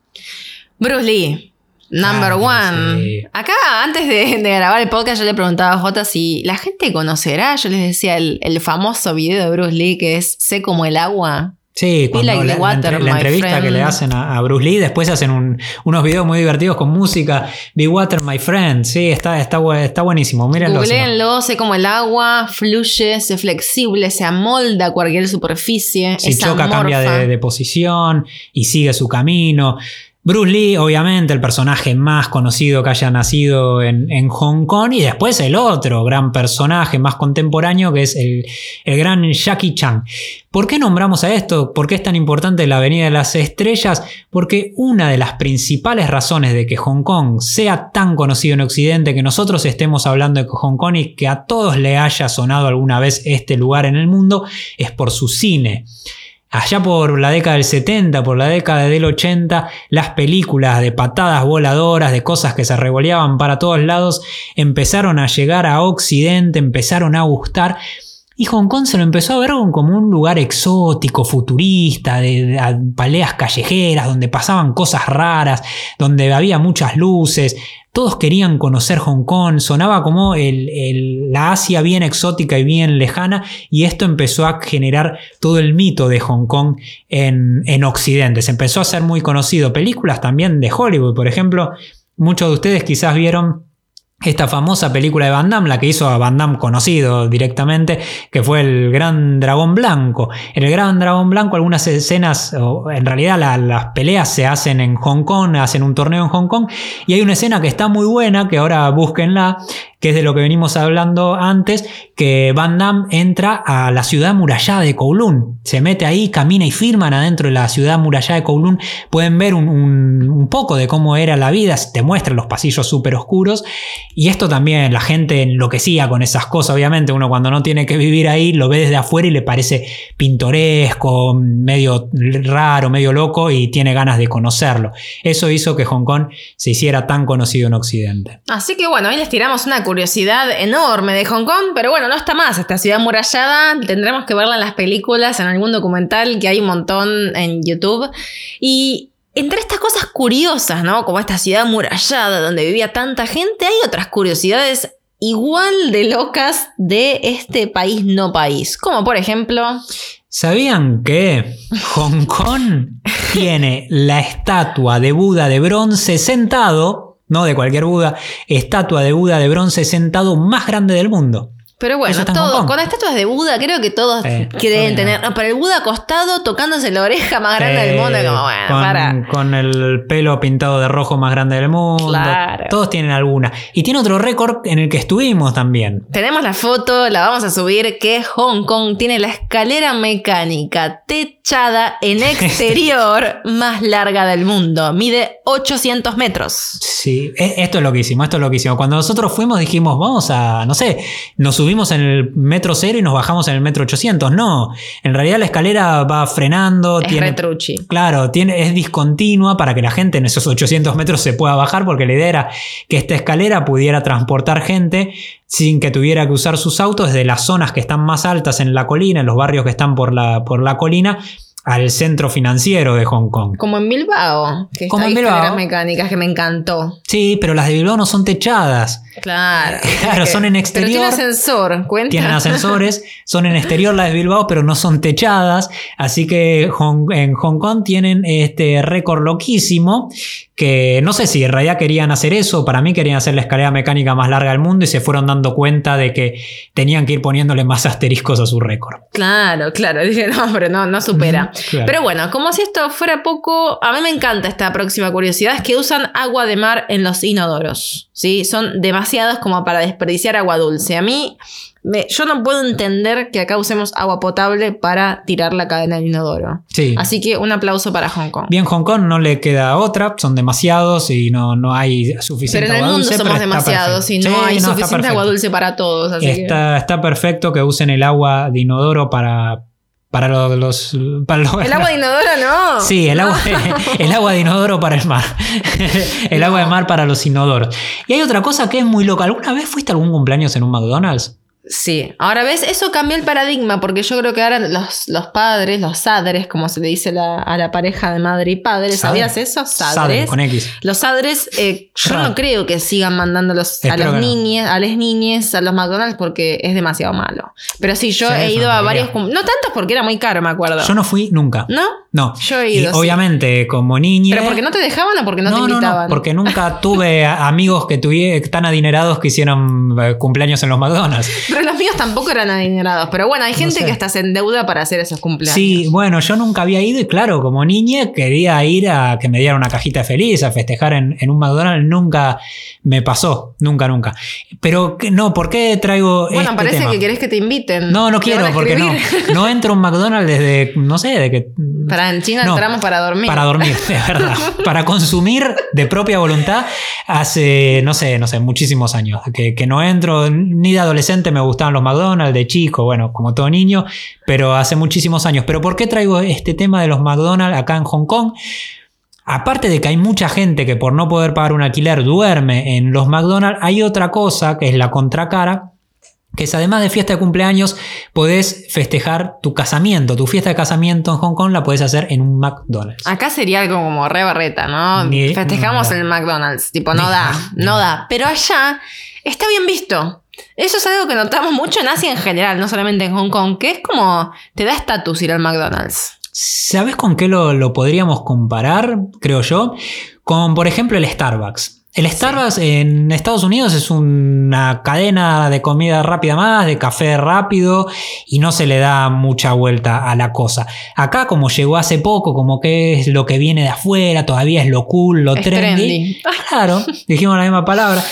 Bruce Lee. Number Ah, one. sí. Acá, antes de, de grabar el podcast, yo le preguntaba a Jota si la gente conocerá. Yo les decía el, el famoso video de Bruce Lee que es Sé como el agua. Sí, cuando like la, la entrevista friend. que le hacen a, a Bruce Lee, después hacen un- unos videos muy divertidos con música. Be Water, my friend. Sí, está, está, está buenísimo. Mírenlo. Googleenlo, sé como el agua, fluye, es flexible, se amolda a cualquier superficie. Si choca, cambia de posición y sigue su camino. Bruce Lee, obviamente, el personaje más conocido que haya nacido en, Hong Kong. Y después el otro gran personaje más contemporáneo que es el, el gran Jackie Chan. ¿Por qué nombramos a esto? ¿Por qué es tan importante la Avenida de las Estrellas? Porque una de las principales razones de que Hong Kong sea tan conocido en Occidente, que nosotros estemos hablando de Hong Kong y que a todos le haya sonado alguna vez este lugar en el mundo, es por su cine. Allá por la década del 70, por la década del 80, las películas de patadas voladoras, de cosas que se revoleaban para todos lados, empezaron a llegar a Occidente, empezaron a gustar. Y Hong Kong se lo empezó a ver como un lugar exótico, futurista, de, de- peleas callejeras, donde pasaban cosas raras, donde había muchas luces. Todos querían conocer Hong Kong, sonaba como el- la Asia bien exótica y bien lejana, y esto empezó a generar todo el mito de Hong Kong en, en Occidente. Se empezó a hacer muy conocido. Películas también de Hollywood, por ejemplo, muchos de ustedes quizás vieron esta famosa película de Van Damme, la que hizo a Van Damme conocido directamente, que fue el Gran Dragón Blanco. En el Gran Dragón Blanco algunas escenas, o en realidad las peleas se hacen en Hong Kong, hacen un torneo en Hong Kong, y hay una escena que está muy buena, que ahora búsquenla, que es de lo que venimos hablando antes, que Van Damme entra a la ciudad murallada de Kowloon. Se mete ahí, camina y firman adentro de la ciudad murallada de Kowloon. Pueden ver un, un poco de cómo era la vida, te muestran los pasillos súper oscuros. Y esto también, la gente enloquecía con esas cosas, obviamente. Uno cuando no tiene que vivir ahí lo ve desde afuera y le parece pintoresco, medio raro, medio loco y tiene ganas de conocerlo. Eso hizo que Hong Kong se hiciera tan conocido en Occidente. Así que bueno, ahí les tiramos una curiosidad enorme de Hong Kong, pero bueno, no está más esta ciudad murallada, tendremos que verla en las películas, en algún documental que hay un montón en YouTube. Y entre estas cosas curiosas, ¿no? Como esta ciudad murallada donde vivía tanta gente, hay otras curiosidades igual de locas de este país no país, como por ejemplo... ¿Sabían que Hong Kong <laughs> tiene la estatua de Buda de bronce sentado no de cualquier Buda, estatua de Buda de bronce sentado más grande del mundo. Pero bueno, todos, con estatuas de Buda, creo que todos quieren tener. No, pero el Buda acostado tocándose la oreja más grande del mundo, como bueno, con, para. Con el pelo pintado de rojo más grande del mundo. Todos tienen alguna. Y tiene otro récord en el que estuvimos también. Tenemos la foto, la vamos a subir, que Hong Kong tiene la escalera mecánica techada en <laughs> exterior más larga del mundo. Mide 800 metros. Sí, e, esto es lo que hicimos, esto es lo que hicimos. Cuando nosotros fuimos dijimos, vamos a, no sé, nos subimos subimos en el metro cero y nos bajamos en el metro 800. No, en realidad la escalera va frenando. Es tiene, retruchi. Claro, tiene, es discontinua para que la gente en esos 800 metros se pueda bajar, porque la idea era que esta escalera pudiera transportar gente sin que tuviera que usar sus autos desde las zonas que están más altas en la colina, en los barrios que están por la, por la colina, al centro financiero de Hong Kong. Como en Bilbao, que Como en Bilbao. mecánicas que me encantó. Sí, pero las de Bilbao no son techadas. Claro. <laughs> Claro, son en exterior. Pero tiene ascensor, cuenta. Tienen ascensores, son en exterior las de Bilbao, pero no son techadas. Así que en Hong Kong tienen este récord loquísimo que no sé si en realidad querían hacer eso, para mí querían hacer la escalera mecánica más larga del mundo y se fueron dando cuenta de que tenían que ir poniéndole más <laughs> asteriscos a su récord. Claro, claro, <laughs> dije, no, pero no, no supera. Pero bueno, como si esto fuera poco, a mí me encanta esta próxima curiosidad, es que usan agua de mar en los inodoros, ¿sí? Son demasiados como para desperdiciar agua dulce. A mí yo no puedo entender que acá usemos agua potable para tirar la cadena del inodoro. Sí. Así que un aplauso para Hong Kong. Bien, Hong Kong no le queda otra, son demasiados y no, no hay suficiente Pero en el mundo somos demasiados y no hay suficiente agua dulce para todos. está, está perfecto que usen el agua de inodoro para, para los, para el agua de inodoro no. Sí, el agua, el agua de inodoro para el mar. <laughs> el agua de mar para los inodoros. Y hay otra cosa que es muy loca. ¿Alguna vez fuiste a algún cumpleaños en un McDonald's? Sí, ahora ves, eso cambió el paradigma porque yo creo que ahora los, los padres, los sadres, como se le dice a la pareja de madre y padre, ¿sabías eso? Sadres. con X. Los sadres, eh, yo no creo que sigan mandándolos a los niñes, a las niñes, a los McDonald's porque es demasiado malo. Pero sí, yo he ido a varios, no tantos porque era muy caro, me acuerdo. Yo no fui nunca. ¿No? No. Yo he ido. Obviamente, como niña. ¿Pero porque no te dejaban o porque no, te invitaban? No, no, porque nunca tuve amigos que tuve tan adinerados que hicieron eh, cumpleaños en los McDonald's. <laughs> los míos tampoco eran adinerados. Pero bueno, hay gente que hasta se endeuda para hacer esos cumpleaños. Sí, bueno, yo nunca había ido y claro, como niña quería ir a que me dieran una cajita feliz, a festejar en, un McDonald's. Nunca me pasó, nunca, nunca. Pero no, ¿por qué traigo Bueno, este parece que querés que te inviten. No, no quiero, porque no. No entro a un McDonald's desde, no sé, de que... Para en China entramos para dormir. Para dormir, <laughs> es verdad. para consumir de propia voluntad hace, no sé, no sé, muchísimos años. Que, que no entro, ni de adolescente me gustaban los McDonald's, de chico, bueno, como todo niño, pero hace muchísimos años. Pero ¿por qué traigo este tema de los McDonald's acá en Hong Kong? Aparte de que hay mucha gente que por no poder pagar un alquiler duerme en los McDonald's, hay otra cosa que es la contracara, que es además de fiesta de cumpleaños, podés festejar tu casamiento. Tu fiesta de casamiento en Hong Kong la podés hacer en un McDonald's. Acá sería algo como re barreta, ¿no? Festejamos en el McDonald's. Tipo, no da, no da. Pero allá está bien visto. Eso es algo que notamos mucho en Asia en general, no solamente en Hong Kong, que es como te da estatus ir al McDonald's. ¿Sabes con qué lo, podríamos comparar, creo yo? Con, por ejemplo, el Starbucks. El Starbucks en Estados Unidos es una cadena de comida rápida más, de café rápido y no se le da mucha vuelta a la cosa. Acá como llegó hace poco, como que es lo que viene de afuera, todavía es lo cool, lo Es trendy. trendy. Claro, dijimos la misma palabra.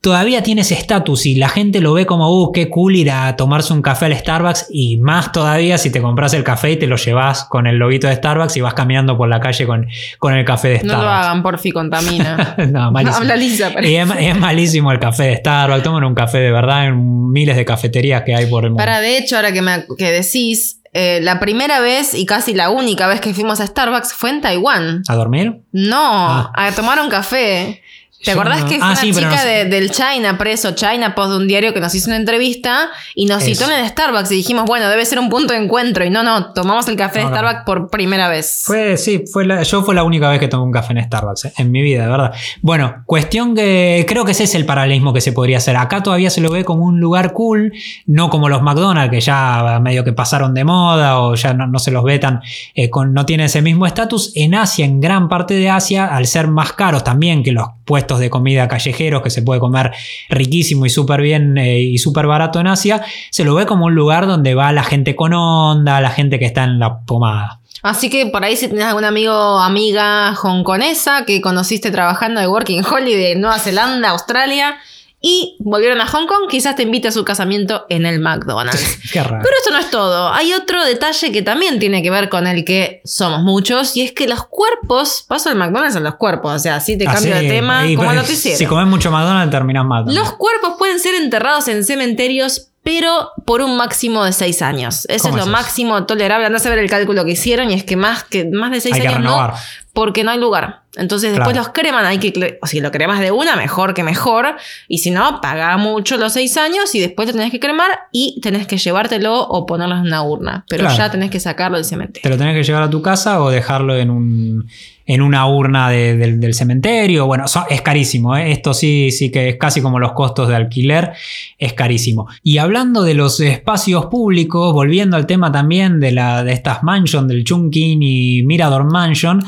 Todavía tiene ese estatus y la gente lo ve como, uh, qué cool ir a tomarse un café al Starbucks y más todavía si te compras el café y te lo llevas con el loguito de Starbucks y vas caminando por la calle con, con el café de No Starbucks. lo hagan, porfi, contamina. <laughs> no, <laughs> malísimo. Habla Lisa, Y es, es malísimo el café de Starbucks. Toman un café de verdad en miles de cafeterías que hay por el mundo. Para, de hecho, ahora que, me, que decís, eh, la primera vez y casi la única vez que fuimos a Starbucks fue en Taiwán. ¿A dormir? No, Ah. a tomar un café. ¿Te acordás no- que fue Ah, una sí, chica no sé. de- del China, preso China, post de un diario que nos hizo una entrevista y nos Eso. citó en el Starbucks y dijimos, bueno, debe ser un punto de encuentro. Y no, no, tomamos el café de No, no. Starbucks por primera vez. Fue, sí, fue la- yo fue la única vez que tomé un café en Starbucks, eh, en mi vida, de verdad. Bueno, cuestión que creo que ese es el paralelismo que se podría hacer. Acá todavía se lo ve como un lugar cool, no como los McDonald's, que ya medio que pasaron de moda o ya no, no se los ve tan, eh, con, no tiene ese mismo estatus. En Asia, en gran parte de Asia, al ser más caros también que los puestos de comida callejeros, que se puede comer riquísimo y súper bien eh, y súper barato en Asia, se lo ve como un lugar donde va la gente con onda, la gente que está en la pomada. Así que por ahí si tenés algún amigo o amiga hongkonesa que conociste trabajando de Working Holiday en Nueva Zelanda, Australia y volvieron a Hong Kong, quizás te invite a su casamiento en el McDonald's. <laughs> Qué raro. Pero esto no es todo. Hay otro detalle que también tiene que ver con el que somos muchos y es que los cuerpos, paso del McDonald's a los cuerpos, o sea, así te cambio Así, de tema y, como pues, noticiero. Si comes mucho McDonald's, terminas también. Los cuerpos pueden ser enterrados en cementerios, pero por un máximo de seis años. Eso es ¿Cómo lo es máximo tolerable. Andás a ver el cálculo que hicieron y es que más, que, más de seis Hay que años no, porque no hay lugar. Entonces después Claro. los creman, hay que, o si lo cremas de una, mejor que mejor. Y si no, paga mucho los seis años y después lo tenés que cremar y tenés que llevártelo o ponerlo en una urna. Pero Claro. ya tenés que sacarlo del cementerio. Te lo tenés que llevar a tu casa o dejarlo en un en una urna de- del, del cementerio. Bueno, so- es carísimo. ¿eh? Esto sí, sí que es casi como los costos de alquiler. Es carísimo. Y hablando de los espacios públicos, volviendo al tema también de, la, de estas mansion, del Chungking y Mirador Mansion,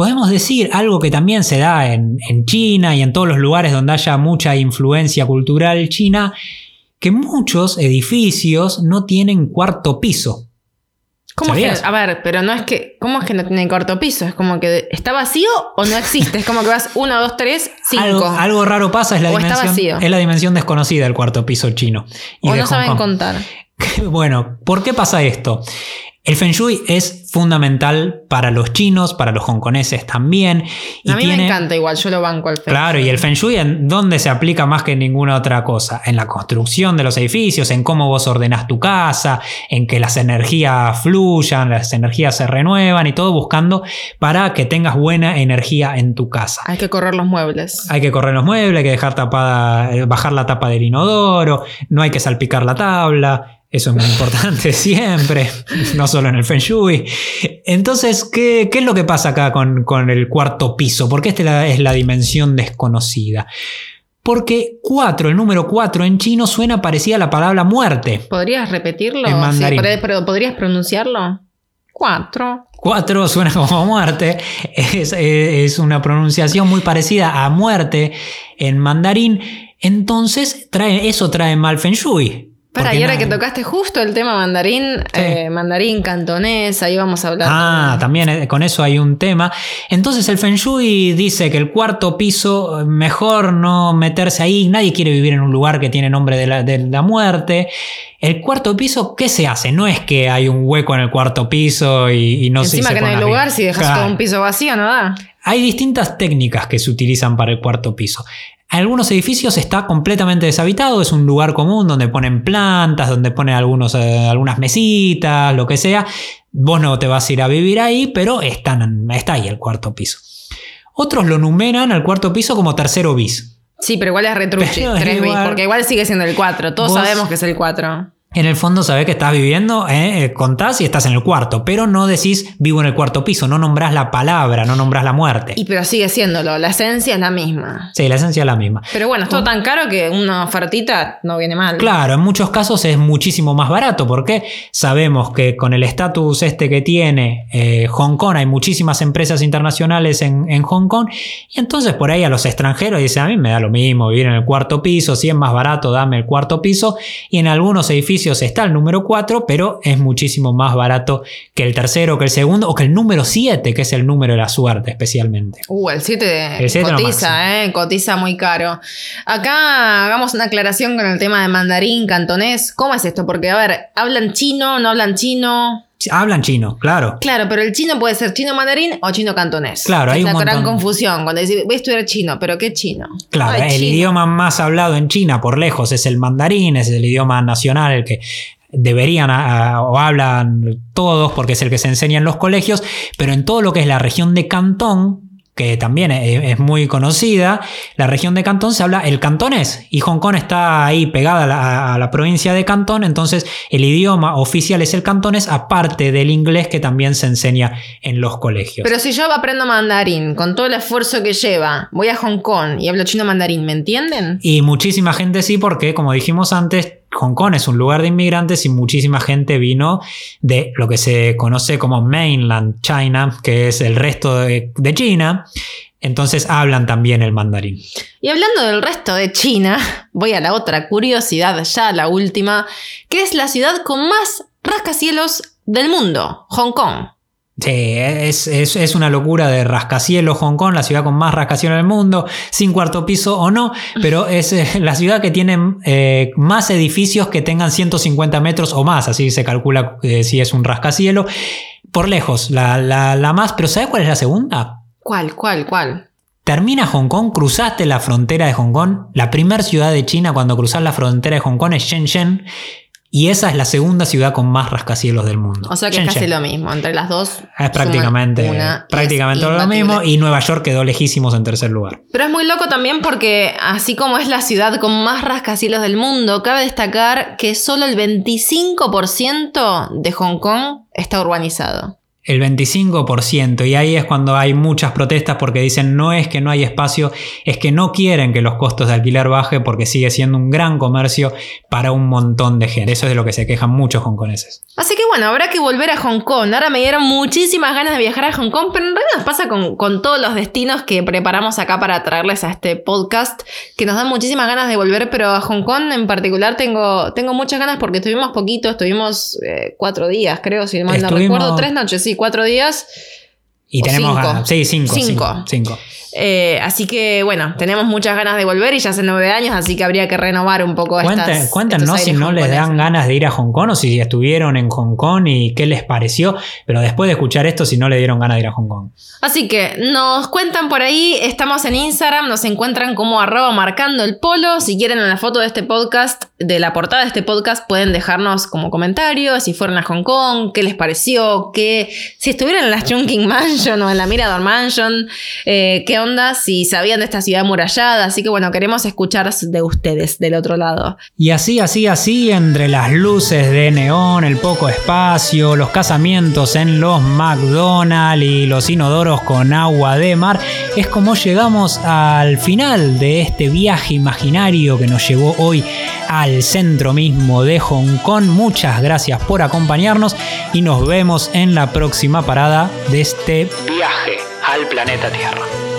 podemos decir algo que también se da en, en China y en todos los lugares donde haya mucha influencia cultural china, que muchos edificios no tienen cuarto piso. ¿Cómo es que- a ver, pero no es que. ¿Cómo es que no tiene corto piso? Es como que está vacío o no existe. Es como que vas uno, dos, tres, cinco. Algo, algo raro pasa, es la, O está dimensión, vacío. es la dimensión desconocida del cuarto piso chino. y o no Hong saben Kong. contar. <laughs> Bueno, ¿por qué pasa esto? El Feng Shui es fundamental para los chinos, para los hongkoneses también. Y a mí tiene, me encanta igual, yo lo banco al Feng Claro, y el Feng Shui en dónde se aplica más que en ninguna otra cosa, en la construcción de los edificios, en cómo vos ordenás tu casa, en que las energías fluyan, las energías se renuevan y todo buscando para que tengas buena energía en tu casa. Hay que correr los muebles. Hay que correr los muebles, hay que dejar tapada, eh, bajar la tapa del inodoro, no hay que salpicar la tabla. Eso es muy importante <laughs> siempre, no solo en el Feng Shui. Entonces, ¿qué, qué es lo que pasa acá con, con el cuarto piso? Porque esta es la, es dimensión desconocida. Porque 4, el número 4 en chino suena parecida a la palabra muerte. ¿Podrías repetirlo? En mandarín. Sí, pero, ¿podrías pronunciarlo? Cuatro. 4 suena como muerte. Es, es una pronunciación muy parecida a muerte en mandarín. Entonces, trae, eso trae mal Feng Shui. Para, y ahora que tocaste justo el tema mandarín, eh, mandarín, cantonés, ahí vamos a hablar. Ah, también eh, con eso hay un tema. Entonces el Feng Shui dice que el cuarto piso, eh, mejor no meterse ahí. Nadie quiere vivir en un lugar que tiene nombre de la, de la muerte. El cuarto piso, ¿qué se hace? No es que hay un hueco en el cuarto piso y, y no se Encima se que no hay lugar, arriba. si dejas Claro. todo un piso vacío, no da. Hay distintas técnicas que se utilizan para el cuarto piso. En algunos edificios está completamente deshabitado, es un lugar común donde ponen plantas, donde ponen algunos, eh, algunas mesitas, lo que sea. Vos no te vas a ir a vivir ahí, pero están, está ahí el cuarto piso. Otros lo numeran al cuarto piso como tercero bis. Sí, pero igual es retruche, Pero 3 bits, igual- porque igual sigue siendo el 4. Todos sabemos que es el 4. En el fondo sabés que estás viviendo, ¿eh? eh, contás y estás en el cuarto, pero no decís vivo en el cuarto piso, no nombrás la palabra, no nombrás la muerte. Y pero sigue siéndolo, la esencia es la misma. Sí, la esencia es la misma. Pero bueno, es todo tan caro que una ofertita no viene mal. Claro, en muchos casos es muchísimo más barato porque sabemos que con el estatus este que tiene eh, Hong Kong, hay muchísimas empresas internacionales en, en, Hong Kong y entonces por ahí a los extranjeros dicen a mí me da lo mismo vivir en el cuarto piso, si es más barato dame el cuarto piso y en algunos edificios está el número 4, pero es muchísimo más barato que el tercero, que el segundo, o que el número 7, que es el número de la suerte especialmente. Uh, el 7 cotiza, eh, cotiza muy caro. Acá hagamos una aclaración con el tema de mandarín, cantonés. ¿Cómo es esto? Porque, a ver, ¿hablan chino? ¿No hablan chino? Hablan chino, claro. Claro, pero el chino puede ser chino mandarín o chino cantonés. Claro, hay una gran confusión cuando decís, voy a estudiar chino, pero ¿qué chino? Claro, el idioma más hablado en China por lejos es el mandarín, es el idioma nacional, el que deberían o hablan todos porque es el que se enseña en los colegios, pero en todo lo que es la región de Cantón, que también es, muy conocida, la región de Cantón se habla el cantonés y Hong Kong está ahí pegada a la, provincia de Cantón, entonces el idioma oficial es el cantonés, aparte del inglés que también se enseña en los colegios. Pero si yo aprendo mandarín, con todo el esfuerzo que lleva, voy a Hong Kong y hablo chino mandarín, ¿me entienden? Y muchísima gente sí, porque como dijimos antes, Hong Kong es un lugar de inmigrantes y muchísima gente vino de lo que se conoce como mainland China, que es el resto de, China. Entonces hablan también el mandarín. Y hablando del resto de China, <laughs> voy a la otra curiosidad, ya la última, que es la ciudad con más rascacielos del mundo, Hong Kong. Sí, es, una locura de rascacielos Hong Kong, la ciudad con más rascacielos del mundo, sin cuarto piso o no, pero <laughs> es eh, la ciudad que tiene eh, más edificios que tengan 150 metros o más, así se calcula eh, si es un rascacielo. Por lejos, la, la más, pero ¿sabes cuál es la segunda? ¿Cuál, cuál, cuál? Termina Hong Kong, cruzaste la frontera de Hong Kong, la primera ciudad de China cuando cruzas la frontera de Hong Kong es Shenzhen, y esa es la segunda ciudad con más rascacielos del mundo. O sea que es casi lo mismo, entre las dos. Es prácticamente, prácticamente lo mismo y Nueva York quedó lejísimos en tercer lugar. Pero es muy loco también porque así como es la ciudad con más rascacielos del mundo, cabe destacar que solo el 25% de Hong Kong está urbanizado el 25% y ahí es cuando hay muchas protestas porque dicen no es que no hay espacio, es que no quieren que los costos de alquiler baje porque sigue siendo un gran comercio para un montón de gente. Eso es de lo que se quejan muchos hongkoneses. Así que bueno, habrá que volver a Hong Kong. Ahora me dieron muchísimas ganas de viajar a Hong Kong, pero en realidad nos pasa con, con todos los destinos que preparamos acá para traerles a este podcast, que nos dan muchísimas ganas de volver, pero a Hong Kong en particular tengo, tengo muchas ganas porque estuvimos poquito, estuvimos eh, cuatro días, creo, si mal no recuerdo, tres noches, sí cuatro días. Y tenemos cinco. Sí, cinco. Cinco. cinco. Eh, así que bueno, tenemos muchas ganas de volver y ya hace nueve años, así que habría que renovar un poco estas, Cuéntanos si no les dan ganas de ir a Hong Kong o si estuvieron en Hong Kong y qué les pareció, pero después de escuchar esto, si no le dieron ganas de ir a Hong Kong. Así que nos cuentan por ahí, estamos en Instagram, nos encuentran como arroba marcando el polo. Si quieren en la foto de este podcast, de la portada de este podcast, pueden dejarnos como comentarios si fueron a Hong Kong, qué les pareció, qué, si estuvieron en la Chungking Mansion o en la Mirador Mansion, eh, qué onda, si sabían de esta ciudad amurallada. Así que bueno, queremos escuchar de ustedes del otro lado. Y así, así, así, entre las luces de neón, el poco espacio, los casamientos en los McDonald's y los inodoros con agua de mar, es como llegamos al final de este viaje imaginario que nos llevó hoy al centro mismo de Hong Kong. Muchas gracias por acompañarnos y nos vemos en la próxima parada de este viaje al planeta Tierra.